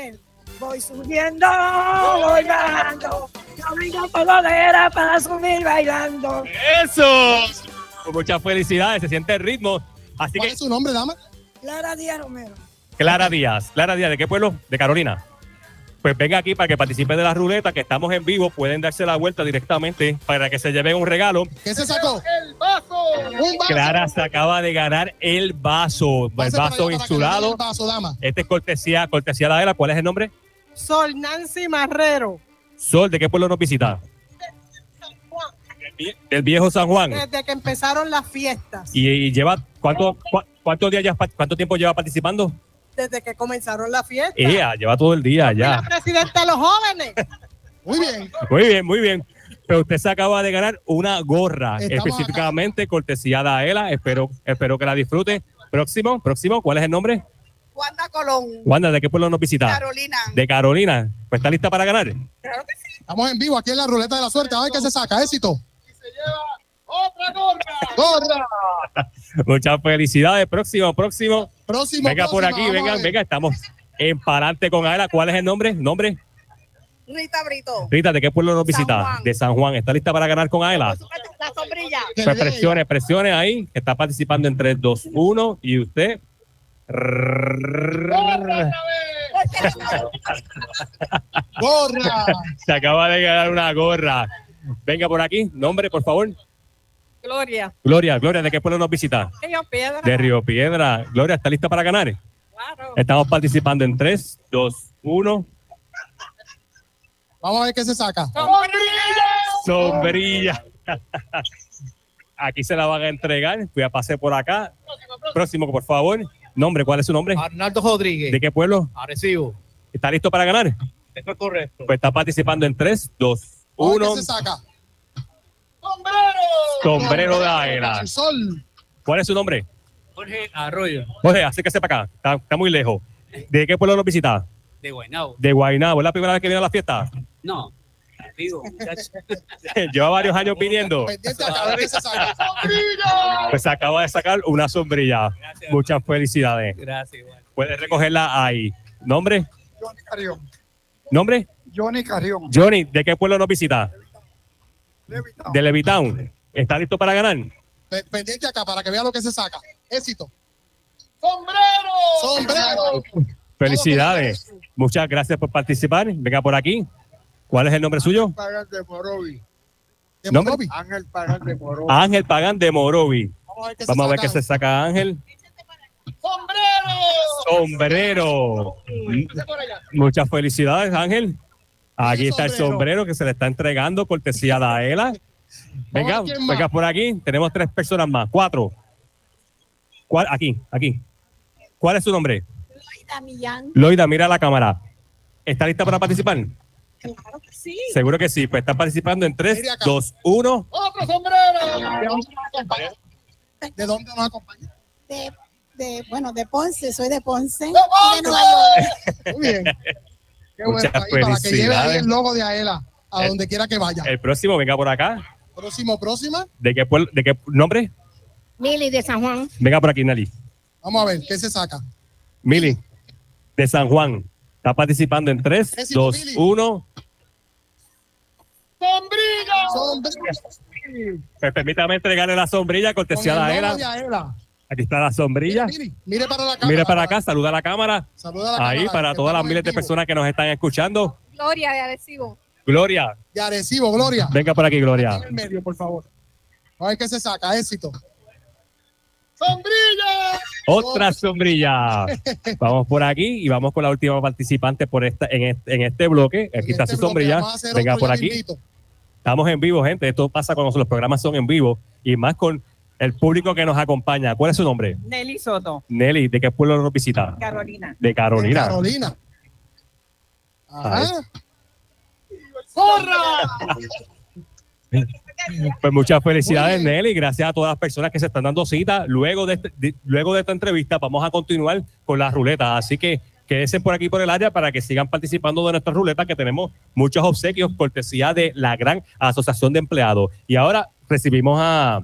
Voy subiendo, voy bajando. Camino por ladera para subir bailando. ¡Eso! Muchas felicidades, se siente el ritmo. Así ¿Cuál que es su nombre, dama? Clara Díaz Romero. Clara Díaz. Clara Díaz, ¿de qué pueblo? De Carolina. Pues venga aquí para que participe de la ruleta, que estamos en vivo. Pueden darse la vuelta directamente para que se lleven un regalo. ¿Qué se sacó? ¡El vaso! ¡Un vaso! Clara se acaba de ganar el vaso, el vaso insulado. El vaso, dama. Este es cortesía, cortesía de la ¿Cuál es el nombre? Sol Nancy Marrero. Sol, ¿de qué pueblo nos visita? Del vie- Del viejo San Juan. Desde que empezaron las fiestas. Y, y lleva, ¿cuánto, cuántos días ya, cuánto tiempo lleva participando? Desde que comenzaron las fiestas. Ella, lleva todo el día ya. La presidenta de los jóvenes. Muy bien. Muy bien, muy bien. Pero usted se acaba de ganar una gorra, Estamos específicamente cortesía de Aela. Espero, espero que la disfrute. Próximo, próximo, ¿cuál es el nombre? Wanda Colón. Wanda, ¿de qué pueblo nos visita? Carolina. De Carolina. Pues está lista para ganar. Claro que sí. Estamos en vivo aquí en la ruleta de la suerte. A ver qué se saca. Éxito. ¡Otra gorra! ¡Gorra! Muchas felicidades. Próximo, próximo. Próximo. Venga por aquí, venga, venga. Estamos en Palante con Aela. ¿Cuál es el nombre? ¿Nombre? Rita Brito. Rita, ¿de qué pueblo nos visita? Juan. De San Juan. ¿Está lista para ganar con Aela? La sombrilla. Pues presiones, presiones ahí, que está participando en 3, 2, 1 y usted. ¡Gorra! Se acaba de ganar una gorra. Venga por aquí, nombre, por favor. Gloria. Gloria, Gloria, ¿de qué pueblo nos visita? Río Piedra. De Río Piedra. Gloria, ¿está lista para ganar? Claro. Estamos participando en 3, 2, 1. Vamos a ver qué se saca. Sombrilla. Aquí se la van a entregar. Voy a pasar por acá. Próximo, por favor. Nombre, ¿cuál es su nombre? Arnaldo Rodríguez. ¿De qué pueblo? Arecibo. ¿Está listo para ganar? Esto es correcto. Pues está participando en 3, 2, 1. qué se saca. Sombrero de Águila. El sol. ¿Cuál es su nombre? Jorge Arroyo. Jorge, acérquese para acá. Está, está muy lejos. ¿De qué pueblo nos visita? De Guaynabo. De Guaynabo. ¿Es la primera vez que viene a la fiesta? No. Lleva varios años viniendo. Pues se acaba de sacar una sombrilla. Muchas felicidades. Gracias, igual. Puedes recogerla ahí. ¿Nombre? Johnny Carrión. ¿Nombre? Johnny Carrión. Johnny, ¿de qué pueblo nos visita? De Levitown. ¿Está listo para ganar? Pe- Pendiente acá para que vea lo que se saca. Éxito. ¡Sombrero! ¡Sombrero! Felicidades. Muchas gracias por participar. Venga por aquí. ¿Cuál es el nombre suyo? Pagan de Morovi. ¿Nombre? Ángel Pagan de Morovi. Ángel Pagán de Morovi. Vamos a ver qué se Vamos a ver saca. qué se saca Ángel. Sombrero. Muchas felicidades, Ángel. Aquí está el sombrero que se le está entregando cortesía de Aela. Venga, Vamos, ¿quién más? venga por aquí. Tenemos tres personas más. Cuatro. ¿Cuál? Aquí, aquí. ¿Cuál es su nombre? Loida Millán. Loida, mira la cámara. ¿Está lista para participar? Claro que sí. Seguro que sí. Pues está participando en 3, Mire acá. 2, 1. ¡Otro sombrero! ¿De dónde nos acompaña? ¿De dónde nos acompaña? De, de, bueno, de Ponce, soy de Ponce. ¡De y de Nueva York. Muy bien. Qué bueno. Muchas ahí, para que lleve ahí felicidades. el logo de Aela a El- donde quiera que vaya. El próximo, venga por acá. Próximo, próxima. ¿De qué, pueblo- de qué nombre? Mili de San Juan. Venga por aquí, Nelly. Vamos a ver qué se saca. Mili, de San Juan. Está participando en 3, Éxito, 2, Mili. 1. ¡Sombrilla! Pues permítame entregarle la sombrilla, cortesía logo Aela. de Aela. Aquí está la sombrilla. Mire, mire para la cámara. Mire para acá, saluda a la cámara. Saluda a la Ahí, cámara, para todas las miles de personas que nos están escuchando. Gloria de Arecibo. Gloria, De Arecibo, Gloria. venga por aquí, Gloria. En el medio, por favor. A ver qué se saca. Éxito. ¡Sombrilla! Otra sombrilla. Vamos por aquí y vamos con la última participante por esta, en, este, en este bloque. Aquí está Este su sombrilla. Venga por aquí. Estamos en vivo, gente. Esto pasa cuando los programas son en vivo y más con el público que nos acompaña. ¿Cuál es su nombre? Nelly Soto, Nelly, ¿de qué pueblo nos visita? Carolina. De Carolina. Carolina. Ahí. Ajá. ¡Corra! Pues muchas felicidades, Nelly. Gracias a todas las personas que se están dando cita. Luego de, este- de- luego de esta entrevista vamos a continuar con las ruletas. Así que quédense por aquí por el área para que sigan participando de nuestras ruletas, que tenemos muchos obsequios cortesía de la gran Asociación de Empleados. Y ahora recibimos a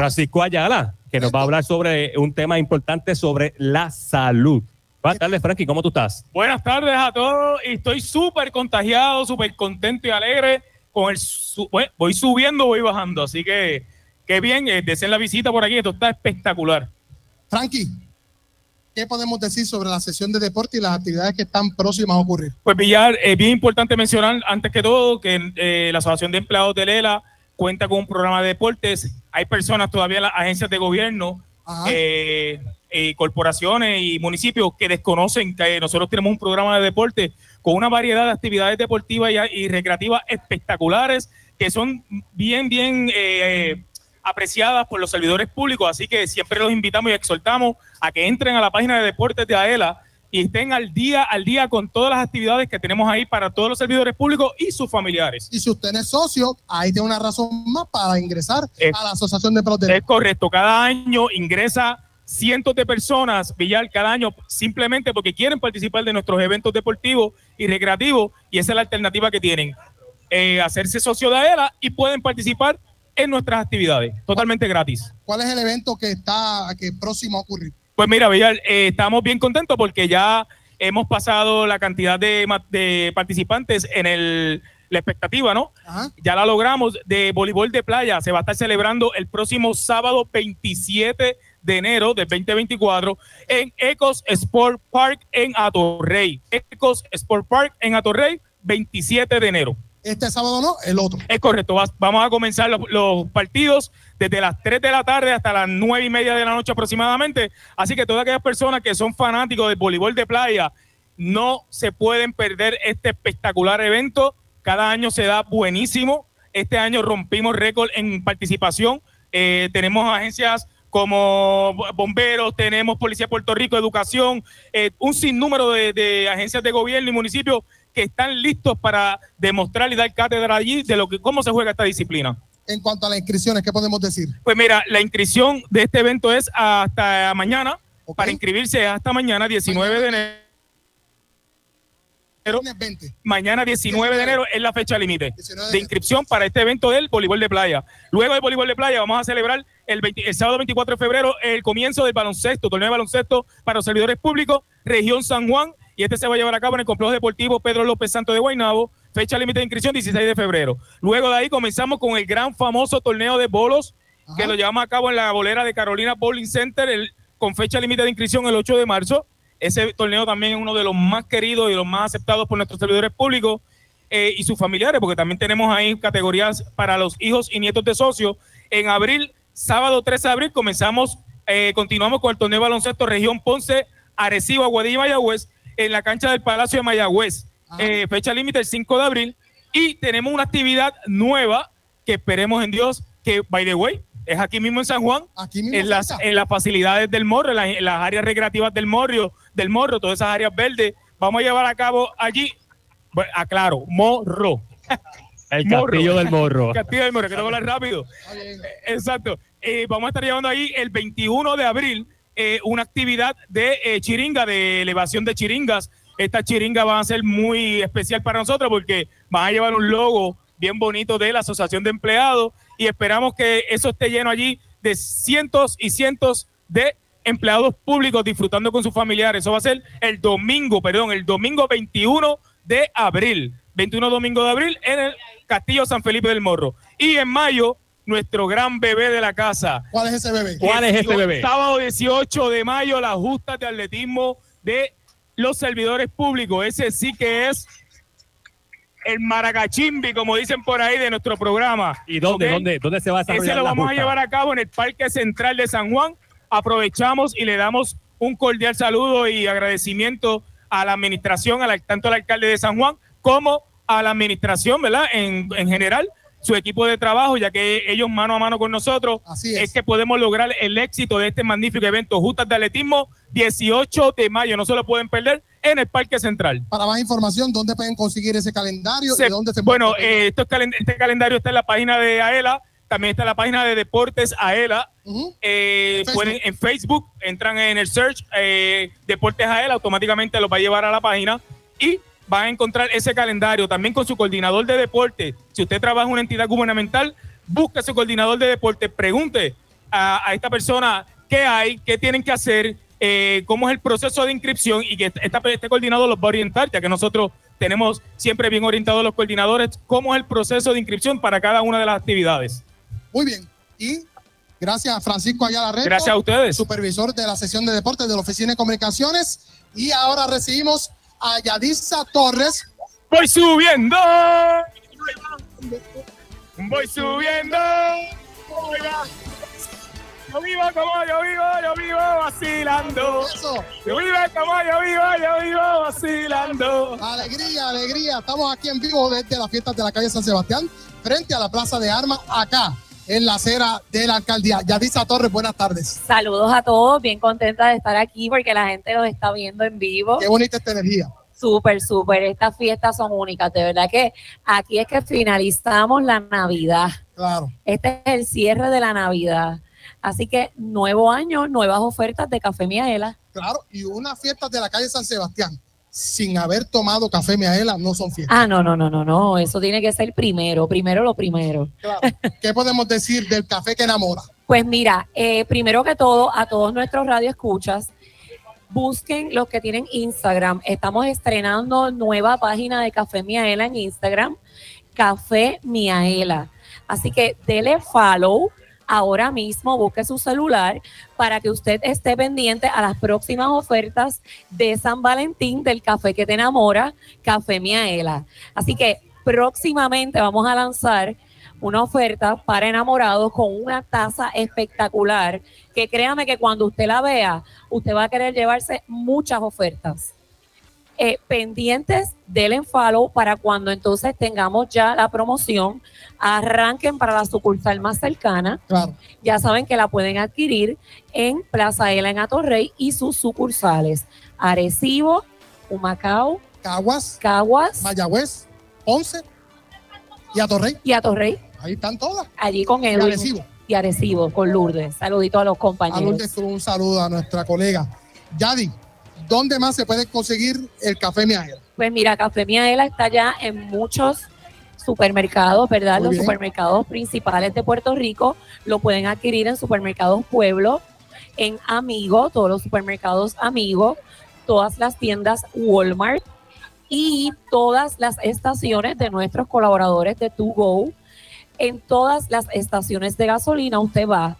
Francisco Ayala, que nos va a hablar sobre un tema importante sobre la salud. Buenas tardes, Frankie. ¿Cómo tú estás? Buenas tardes a todos y estoy súper contagiado, súper contento y alegre. Con el su- bueno, voy subiendo, voy bajando, así que qué bien, eh, deseen la visita por aquí, esto está espectacular. Frankie, ¿qué podemos decir sobre la sesión de deporte y las actividades que están próximas a ocurrir? Pues Villar, es bien importante mencionar antes que todo que eh, la Asociación de Empleados de Lela cuenta con un programa de deportes. Hay personas todavía las agencias de gobierno, eh, eh, corporaciones y municipios que desconocen que nosotros tenemos un programa de deporte con una variedad de actividades deportivas y, y recreativas espectaculares que son bien, bien eh, apreciadas por los servidores públicos. Así que siempre los invitamos y exhortamos a que entren a la página de deportes de AELA y estén al día, al día con todas las actividades que tenemos ahí para todos los servidores públicos y sus familiares. Y si usted es socio, ahí tiene una razón más para ingresar Es- a la Asociación de Deporte. Es correcto, cada año ingresa cientos de personas, Villar, cada año, simplemente porque quieren participar de nuestros eventos deportivos y recreativos, y esa es la alternativa que tienen, eh, hacerse socio de AELA y pueden participar en nuestras actividades, totalmente gratis. ¿Cuál es el evento que está que próximo a ocurrir? Pues mira, Villar, eh, estamos bien contentos porque ya hemos pasado la cantidad de, de participantes en el, la expectativa, ¿no? Ya la logramos de voleibol de playa. Se va a estar celebrando el próximo sábado 27 de enero del 2024 en Ecos Sport Park en Atorrey. Ecos Sport Park en Atorrey, 27 de enero. Este sábado no, el otro. Es correcto. Vamos a comenzar los, los partidos desde las 3 de la tarde hasta las 9 y media de la noche aproximadamente. Así que todas aquellas personas que son fanáticos del voleibol de playa no se pueden perder este espectacular evento. Cada año se da buenísimo. Este año rompimos récord en participación. Eh, tenemos agencias como bomberos, tenemos Policía de Puerto Rico, Educación, eh, un sinnúmero de, de agencias de gobierno y municipios que están listos para demostrar y dar cátedra allí de lo que cómo se juega esta disciplina. En cuanto a las inscripciones, ¿qué podemos decir? Pues mira, la inscripción de este evento es hasta mañana. Para inscribirse es hasta mañana, 19 de enero. Mañana 19 de enero es la fecha límite de inscripción para este evento del voleibol de playa. Luego del voleibol de playa vamos a celebrar el, 20 el sábado 24 de febrero el comienzo del baloncesto, torneo de baloncesto para los servidores públicos, región San Juan, y este se va a llevar a cabo en el complejo deportivo Pedro López Santo de Guaynabo, fecha límite de inscripción 16 de febrero. Luego de ahí comenzamos con el gran famoso torneo de bolos que lo llevamos a cabo en la bolera de Carolina Bowling Center el- con fecha límite de inscripción el 8 de marzo. Ese torneo también es uno de los más queridos y los más aceptados por nuestros servidores públicos eh, y sus familiares, porque también tenemos ahí categorías para los hijos y nietos de socios. En abril, sábado 13 de abril, comenzamos, eh, continuamos con el torneo de baloncesto región Ponce, Arecibo, Aguadilla y Mayagüez en la cancha del Palacio de Mayagüez. Eh, fecha límite el 5 de abril. Y tenemos una actividad nueva que esperemos en Dios, que, by the way, es aquí mismo en San Juan, en, las, en las facilidades del Morro, en las, en las áreas recreativas del Morro, del Morro, todas esas áreas verdes. Vamos a llevar a cabo allí, bueno, aclaro, Morro. El Castillo del Morro. Castillo del Morro, que tengo que hablar rápido. Exacto. Eh, vamos a estar llevando ahí el 21 de abril eh, una actividad de eh, chiringa, de elevación de chiringas. Estas chiringas van a ser muy especial para nosotros porque van a llevar un logo bien bonito de la Asociación de Empleados y esperamos que eso esté lleno allí de cientos y cientos de empleados públicos disfrutando con sus familiares. Eso va a ser el domingo, perdón, el domingo 21 de abril. 21 domingo de abril en el Castillo San Felipe del Morro. Y en mayo, nuestro gran bebé de la casa. ¿Cuál es ese bebé? ¿Cuál es ese bebé? Sábado 18 de mayo, las justas de atletismo de los servidores públicos. Ese sí que es el maracachimbi, como dicen por ahí, de nuestro programa. ¿Y dónde, dónde, dónde se va a desarrollar Ese lo vamos a llevar a cabo en el Parque Central de San Juan. Aprovechamos y le damos un cordial saludo y agradecimiento a la administración, tanto al alcalde de San Juan como a la administración, ¿verdad? En, en general, su equipo de trabajo, ya que ellos mano a mano con nosotros es. que podemos lograr el éxito de este magnífico evento Justas de Atletismo 18 de mayo. No se lo pueden perder en el Parque Central. Para más información, ¿dónde pueden conseguir ese calendario? Se- ¿Y dónde se bueno, eh, esto es calen- este calendario está en la página de AELA, también está en la página de Deportes AELA. Eh, pueden en Facebook, entran en el search eh, Deportes AELA, automáticamente los va a llevar a la página y van a encontrar ese calendario también con su coordinador de deporte. Si usted trabaja en una entidad gubernamental, busque su coordinador de deporte, pregunte a, a esta persona qué hay, qué tienen que hacer, eh, cómo es el proceso de inscripción y que esta- este coordinador los va a orientar, ya que nosotros tenemos siempre bien orientados los coordinadores, cómo es el proceso de inscripción para cada una de las actividades. Muy bien. Y gracias a Francisco Ayala Reto. Gracias a ustedes. Supervisor de la sesión de deportes de la Oficina de Comunicaciones. Y ahora recibimos a Yadisa Torres. Voy subiendo. Voy subiendo. Oiga. Yo vivo como yo vivo, yo vivo vacilando. Yo vivo como yo vivo, yo vivo vacilando. Alegría, alegría. Estamos aquí en vivo desde las fiestas de la calle San Sebastián, frente a la Plaza de Armas, acá en la acera de la alcaldía. Yadisa Torres, buenas tardes. Saludos a todos, bien contenta de estar aquí porque la gente los está viendo en vivo. Qué bonita esta energía. Súper, súper. Estas fiestas son únicas. De verdad que aquí es que finalizamos la Navidad. Claro. Este es el cierre de la Navidad. Así que nuevo año, nuevas ofertas de Café Miaela. Claro, y unas fiestas de la calle San Sebastián sin haber tomado café Miaela no son fiestas. Ah, no, no, no, no, no. Eso tiene que ser primero, primero lo primero. Claro. ¿Qué podemos decir del café que enamora? Pues mira, eh, primero que todo, a todos nuestros radioescuchas, busquen los que tienen Instagram. Estamos estrenando nueva página de Café Miaela en Instagram, Café Miaela. Así que dele follow ahora mismo, busque su celular para que usted esté pendiente a las próximas ofertas de San Valentín del café que te enamora, Café Miaela. Así que próximamente vamos a lanzar una oferta para enamorados con una taza espectacular que créame que cuando usted la vea, usted va a querer llevarse muchas ofertas. Eh, pendientes del follow para cuando entonces tengamos ya la promoción, arranquen para la sucursal más cercana. Ya saben que la pueden adquirir en Plaza Ela en Atorrey y sus sucursales. Arecibo, Humacao, Caguas, Caguas, Mayagüez, Ponce y Atorrey. y Atorrey. Ahí están todas. Allí con Edwin. Arecibo. Y Arecibo, con Lourdes. Saludito a los A compañeros. Lourdes, un saludo a nuestra colega. Yadi, ¿dónde más se puede conseguir el café Miaela? Pues mira, Café Miaela está ya en muchos supermercados, ¿verdad? Muy Los bien. supermercados principales de Puerto Rico lo pueden adquirir en supermercados Pueblo, en Amigo, todos los supermercados Amigo, todas las tiendas Walmart y todas las estaciones de nuestros colaboradores de To Go. En todas las estaciones de gasolina usted va,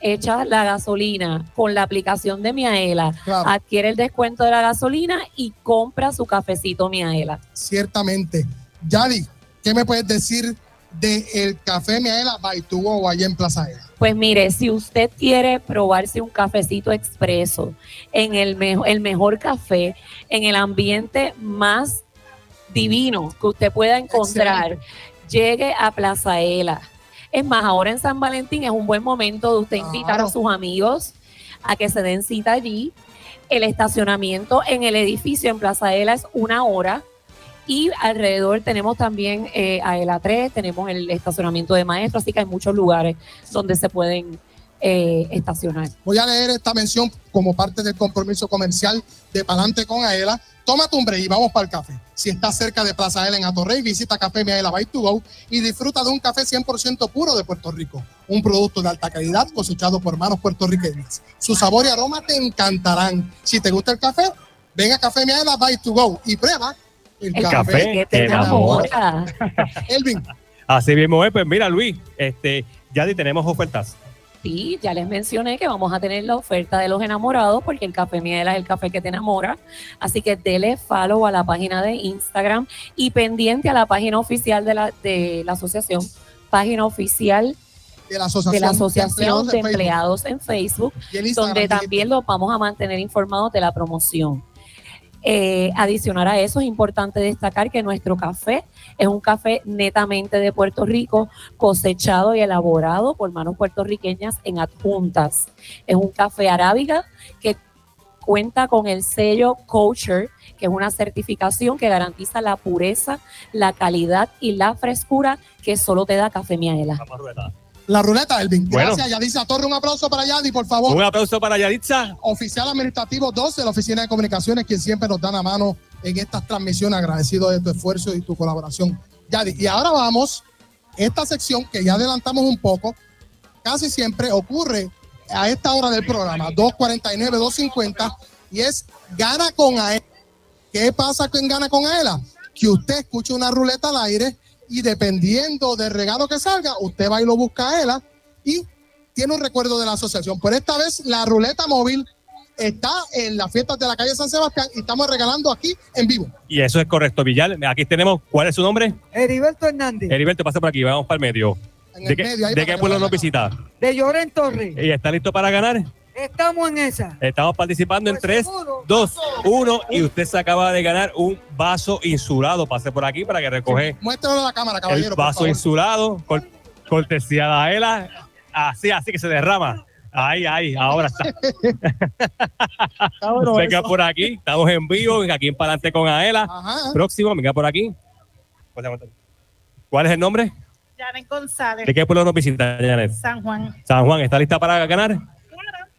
echa la gasolina con la aplicación de Miaela, Claro. adquiere el descuento de la gasolina y compra su cafecito Miaela. Ciertamente. Yadi, ¿qué me puedes decir del café Miaela by go allá en Plaza Ela? Pues mire, si usted quiere probarse un cafecito expreso en el, el mejor café, en el ambiente más divino que usted pueda encontrar, llegue a Plaza Ela. Es más, ahora en San Valentín es un buen momento de usted invitar a sus amigos a que se den cita allí. El estacionamiento en el edificio en Plaza Ela es una hora. Y alrededor tenemos también eh, a ELA 3, tenemos el estacionamiento de maestros, así que hay muchos lugares donde se pueden eh, estacionar. Voy a leer esta mención como parte del compromiso comercial de Palante con Aela. Tómate un break y vamos para el café. Si estás cerca de Plaza Aela en Atorrey, visita Café Miaela by to go y disfruta de un café 100% puro de Puerto Rico. Un producto de alta calidad cosechado por manos puertorriqueñas. Su sabor y aroma te encantarán. Si te gusta el café, ven a Café Miaela by to go y prueba el, El café, café que te enamora. Elvin, Así mismo es, pues mira Luis, este, ya tenemos ofertas. Sí, ya les mencioné que vamos a tener la oferta de los enamorados porque el café miela es el café que te enamora. Así que dele follow a la página de Instagram y pendiente a la página oficial de la, de la asociación, página oficial de la Asociación, de la Asociación de. Empleados en Facebook, donde también los vamos a mantener informados de la promoción. Eh, adicional a eso, es importante destacar que nuestro café es un café netamente de Puerto Rico, cosechado y elaborado por manos puertorriqueñas en adjuntas. Es un café arábiga que cuenta con el sello Kosher, que es una certificación que garantiza la pureza, la calidad y la frescura que solo te da Café Miaela. La ruleta, Elvin. Bueno. Gracias, Yadisa Torre. Un aplauso para Yadi, por favor. Un aplauso para Yaditza. Oficial Administrativo 2 de la Oficina de Comunicaciones, quien siempre nos da la mano en estas transmisiones. Agradecido de tu esfuerzo y tu colaboración, Yadi. Y ahora vamos, esta sección que ya adelantamos un poco, casi siempre ocurre a esta hora del programa, 2.49, 2.50, y es Gana con AELA. ¿Qué pasa con Gana con AELA? Que usted escuche una ruleta al aire y dependiendo del regalo que salga, usted va y lo busca a ELA y tiene un recuerdo de la asociación. Pero esta vez la ruleta móvil está en las fiestas de la calle San Sebastián y estamos regalando aquí en vivo. Y eso es correcto, Villal. Aquí tenemos, ¿cuál es su nombre? Heriberto Hernández, Heriberto, pasa por aquí, vamos para el medio. En ¿De el qué, medio, ahí de para qué que pueblo lo nos visita? de Lloren Torres. ¿Y está listo para ganar? Estamos en esa. Estamos participando en Pues 3, 2, 1 y usted se acaba de ganar un vaso insulado. Pase por aquí para que recoge Muéstralo a la cámara, caballero. el por vaso favor. insulado, cor- cortesía de Aela. Así, así que se derrama. Ahí, ahí, ahora está. bueno venga eso. por aquí, estamos en vivo, aquí en Palante con Aela. Ajá. Próximo, venga por aquí. ¿Cuál es el nombre? Janet González, ¿De qué pueblo nos visita, Janet? San Juan. San Juan, ¿está lista para ganar?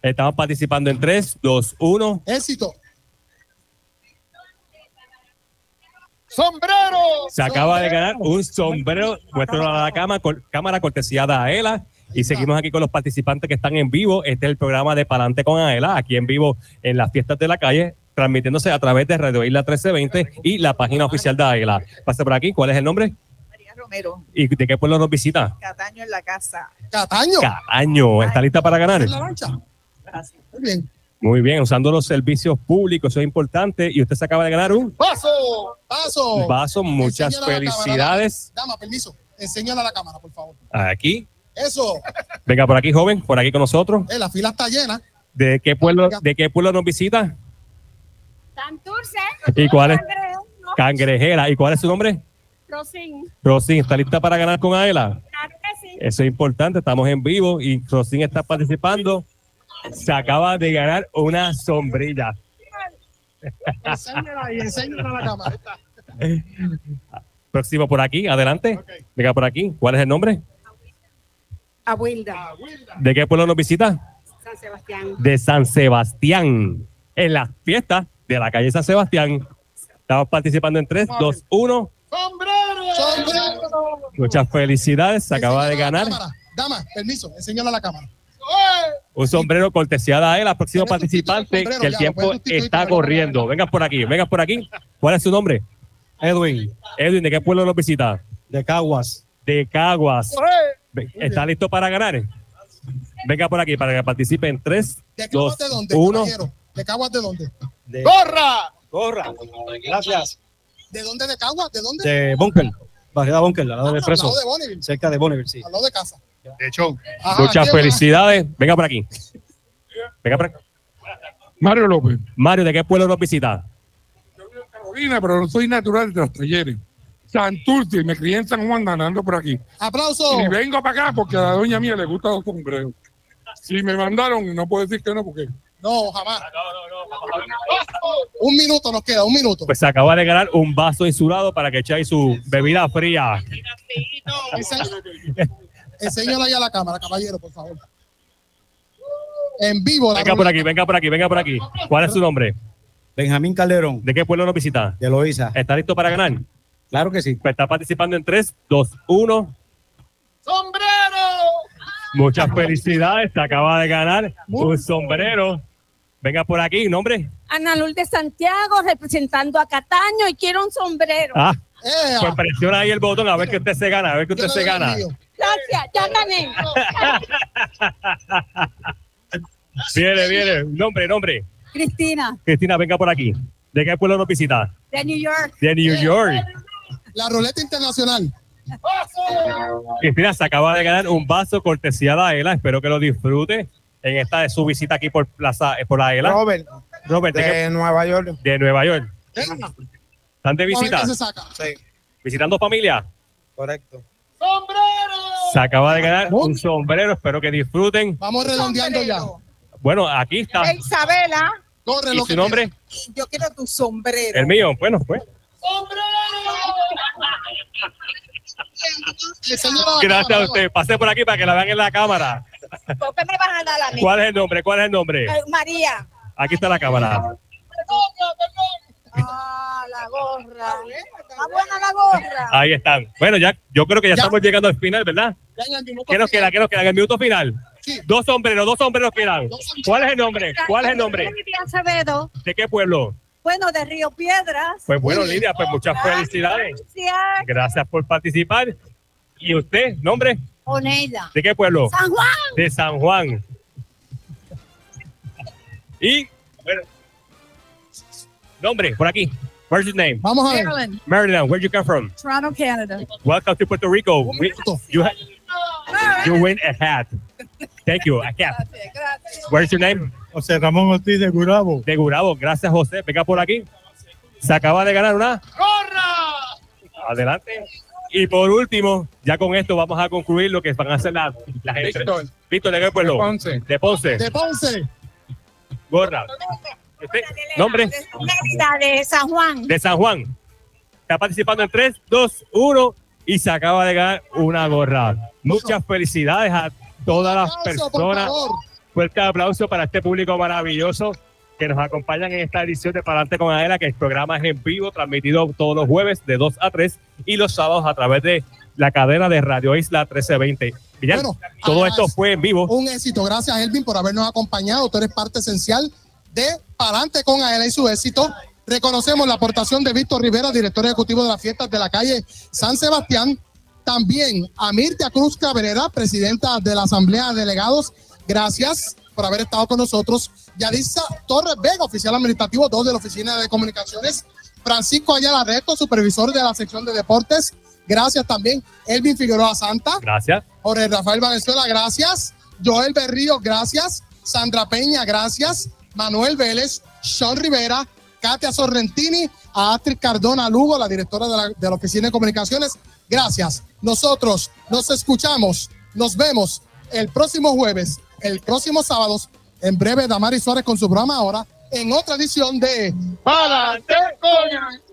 Estamos participando en 3, 2, 1. Éxito. ¡Sombrero! Se acaba de ganar un sombrero, muéstralo a la cámara, cor- cámara cortesía de Aela. Y seguimos aquí con los participantes que están en vivo. Este es el programa de Palante con Aela, aquí en vivo en las fiestas de la calle, transmitiéndose a través de Radio Isla 1320 y la página oficial de Aela. Pase por aquí, ¿cuál es el nombre? María Romero, ¿Y de qué pueblo nos visita? Cataño en la casa. Cataño. Cataño. ¿Está lista para ganar? ¿En la lancha? Muy bien. Muy bien, usando los servicios públicos, eso es importante. Y usted se acaba de ganar un Paso, paso. vaso. Muchas la felicidades. cámara, Dama, permiso. Enséñala a la cámara, por favor. Aquí. Eso. Venga por aquí, joven, por aquí con nosotros. Eh, la fila está llena. ¿De qué pueblo, de qué pueblo nos visita? Santurce. ¿Y cuál es? Cangrejera. ¿Y cuál es su nombre? Rosín. Rosín, ¿está lista para ganar con Aela? Claro que sí. Eso es importante, estamos en vivo y Rosín está participando. Se acaba de ganar una sombrilla. Enséñala y enséñala a la cámara. Próximo por aquí, adelante. Venga por aquí. ¿Cuál es el nombre? Abuelda. ¿De qué pueblo nos visita? San Sebastián. De San Sebastián. En las fiestas de la calle San Sebastián. Estamos participando en 3, 2, 1. ¡Sombrero! Muchas felicidades. Se acaba de ganar. Dama, permiso. Enséñala a la cámara. Un sombrero cortesía de él, al próximo participante, sombrero, que el ya, lo tiempo está corriendo. Vengan por aquí, vengan por aquí. ¿Cuál es su nombre? Edwin. Edwin, ¿de qué pueblo nos visita? De Caguas. De Caguas. ¿Está listo para ganar? Venga por aquí para que participe en 3, ¿De 2, Caguas de dónde, 1. caballero? ¿De Caguas de dónde? ¡Gorra! Gorra. Gracias. ¿De dónde de Caguas? ¿De dónde? De Bunker. Barriada Bunker, al lado Ah, del al preso. lado de Bonneville. Cerca de Bonneville, sí. Al lado de casa. De hecho. Muchas felicidades. Venga por aquí. Venga por aquí. Mario López. Mario, ¿de qué pueblo nos visita? Carolina, pero no soy natural de los talleres. Santurce, y me crié en San Juan ganando por aquí. ¡Aplauso! Y vengo para acá porque a la doña mía le gustan los sombreros. Si me mandaron, no puedo decir que no, porque. No, jamás. Un minuto nos queda, un minuto. Pues se acaba de ganar un vaso insulado para que echáis su bebida fría. Enséñala ahí a la cámara, caballero, por favor. En vivo. la Venga por aquí, venga por aquí, venga por aquí. ¿Cuál es su nombre? Benjamín Calderón. ¿De qué pueblo nos visita? De Loíza. ¿Está listo para ganar? Claro que sí. Pues está participando en 3, 2, 1. ¡Sombrero! Muchas felicidades. Se acaba de ganar un sombrero. Venga por aquí, nombre. Ana Lourdes Santiago representando a Cataño y quiero un sombrero. Ah, pues presiona ahí el botón a ver que usted se gana, a ver que usted se gana. Gracias, ya gané. Viene, viene. Nombre, nombre. Cristina, Cristina, venga por aquí. ¿De qué pueblo nos visita? de New York. De New York. La ruleta internacional. Cristina se acaba de ganar un vaso cortesía de Aela. Espero que lo disfrute en esta de su visita aquí por Plaza, eh, por Aela. Robert, Robert, ¿de, Nueva York. de Nueva York. ¿Están de visita? Sí, ¿Visitando familia? correcto. Se acaba de ganar un sombrero. Espero que disfruten. Vamos redondeando ya. Bueno, aquí está. Isabela, Corre ¿Y su nombre? yo quiero tu sombrero. El mío. Bueno, pues. Gracias a usted. Pase por aquí para que la vean en la cámara. ¿Por qué me vas a dar a mí? ¿Cuál es el nombre? ¿Cuál es el nombre? Eh, María. Aquí está la cámara. Ah, la gorra. Está buena la gorra. Ahí están. Bueno, ya, yo creo que ya, estamos llegando al final, ¿verdad? ¿Qué nos queda? ¿Qué nos queda? En el minuto final. Dos sombreros, dos sombreros quedan. ¿Cuál es el nombre? ¿Cuál es el nombre? Lidia Acevedo, ¿De qué pueblo? bueno, de Río Piedras. Pues bueno, Lidia, pues muchas felicidades. Gracias. Gracias por participar. ¿Y usted, nombre? Oneida. ¿De qué pueblo? San Juan. De San Juan. Y, bueno, nombre, por aquí. Where's your name? Vamos a ver. Maryland. Maryland, where'd you come from? Toronto, Canada. Welcome to Puerto Rico. We- you, ha- you win a hat. Thank you, a hat. Where's your name? José Ramón Ortiz de Gurabo. De Gurabo. Gracias, José. Venga por aquí. Se acaba de ganar una. Adelante. Y por último, ya con esto vamos a concluir lo que van a hacer las, las Víctor. Víctor, ¿de qué pueblo? De Ponce. De Ponce. De Ponce. Gorra. ¿Usted? ¿Nombre? Mérida de San Juan. De San Juan. Está participando en 3, 2, 1 y se acaba de ganar una gorra. Muchas felicidades a todas las personas. Fuerte aplauso para este público maravilloso que nos acompañan en esta edición de Palante con Adela, que el programa es en vivo, transmitido todos los jueves de 2 a 3 y los sábados a través de la cadena de Radio Isla 1320. Villar, Bueno, todo ah, esto fue en vivo. Un éxito. Gracias, Elvin, por habernos acompañado. Tú eres parte esencial de Palante con Aela y su éxito. Reconocemos la aportación de Víctor Rivera, director ejecutivo de las fiestas de la calle San Sebastián. También a Mirtia Cruz Cabrera, presidenta de la Asamblea de Delegados. Gracias por haber estado con nosotros. Yadisa Torres Vega, oficial administrativo 2 de la Oficina de Comunicaciones. Francisco Ayala Reto, supervisor de la sección de deportes. Gracias también. Elvin Figueroa Santa. Gracias. Jorge Rafael Valenzuela, gracias. Joel Berrío, gracias. Sandra Peña, gracias. Manuel Vélez, Sean Rivera, Katia Sorrentini, a Astrid Cardona Lugo, la directora de la, Oficina de Comunicaciones. Gracias. Nosotros nos escuchamos, nos vemos el próximo jueves, el próximo sábado. En breve, Damari Suárez con su programa ahora, en otra edición de ¡Palante con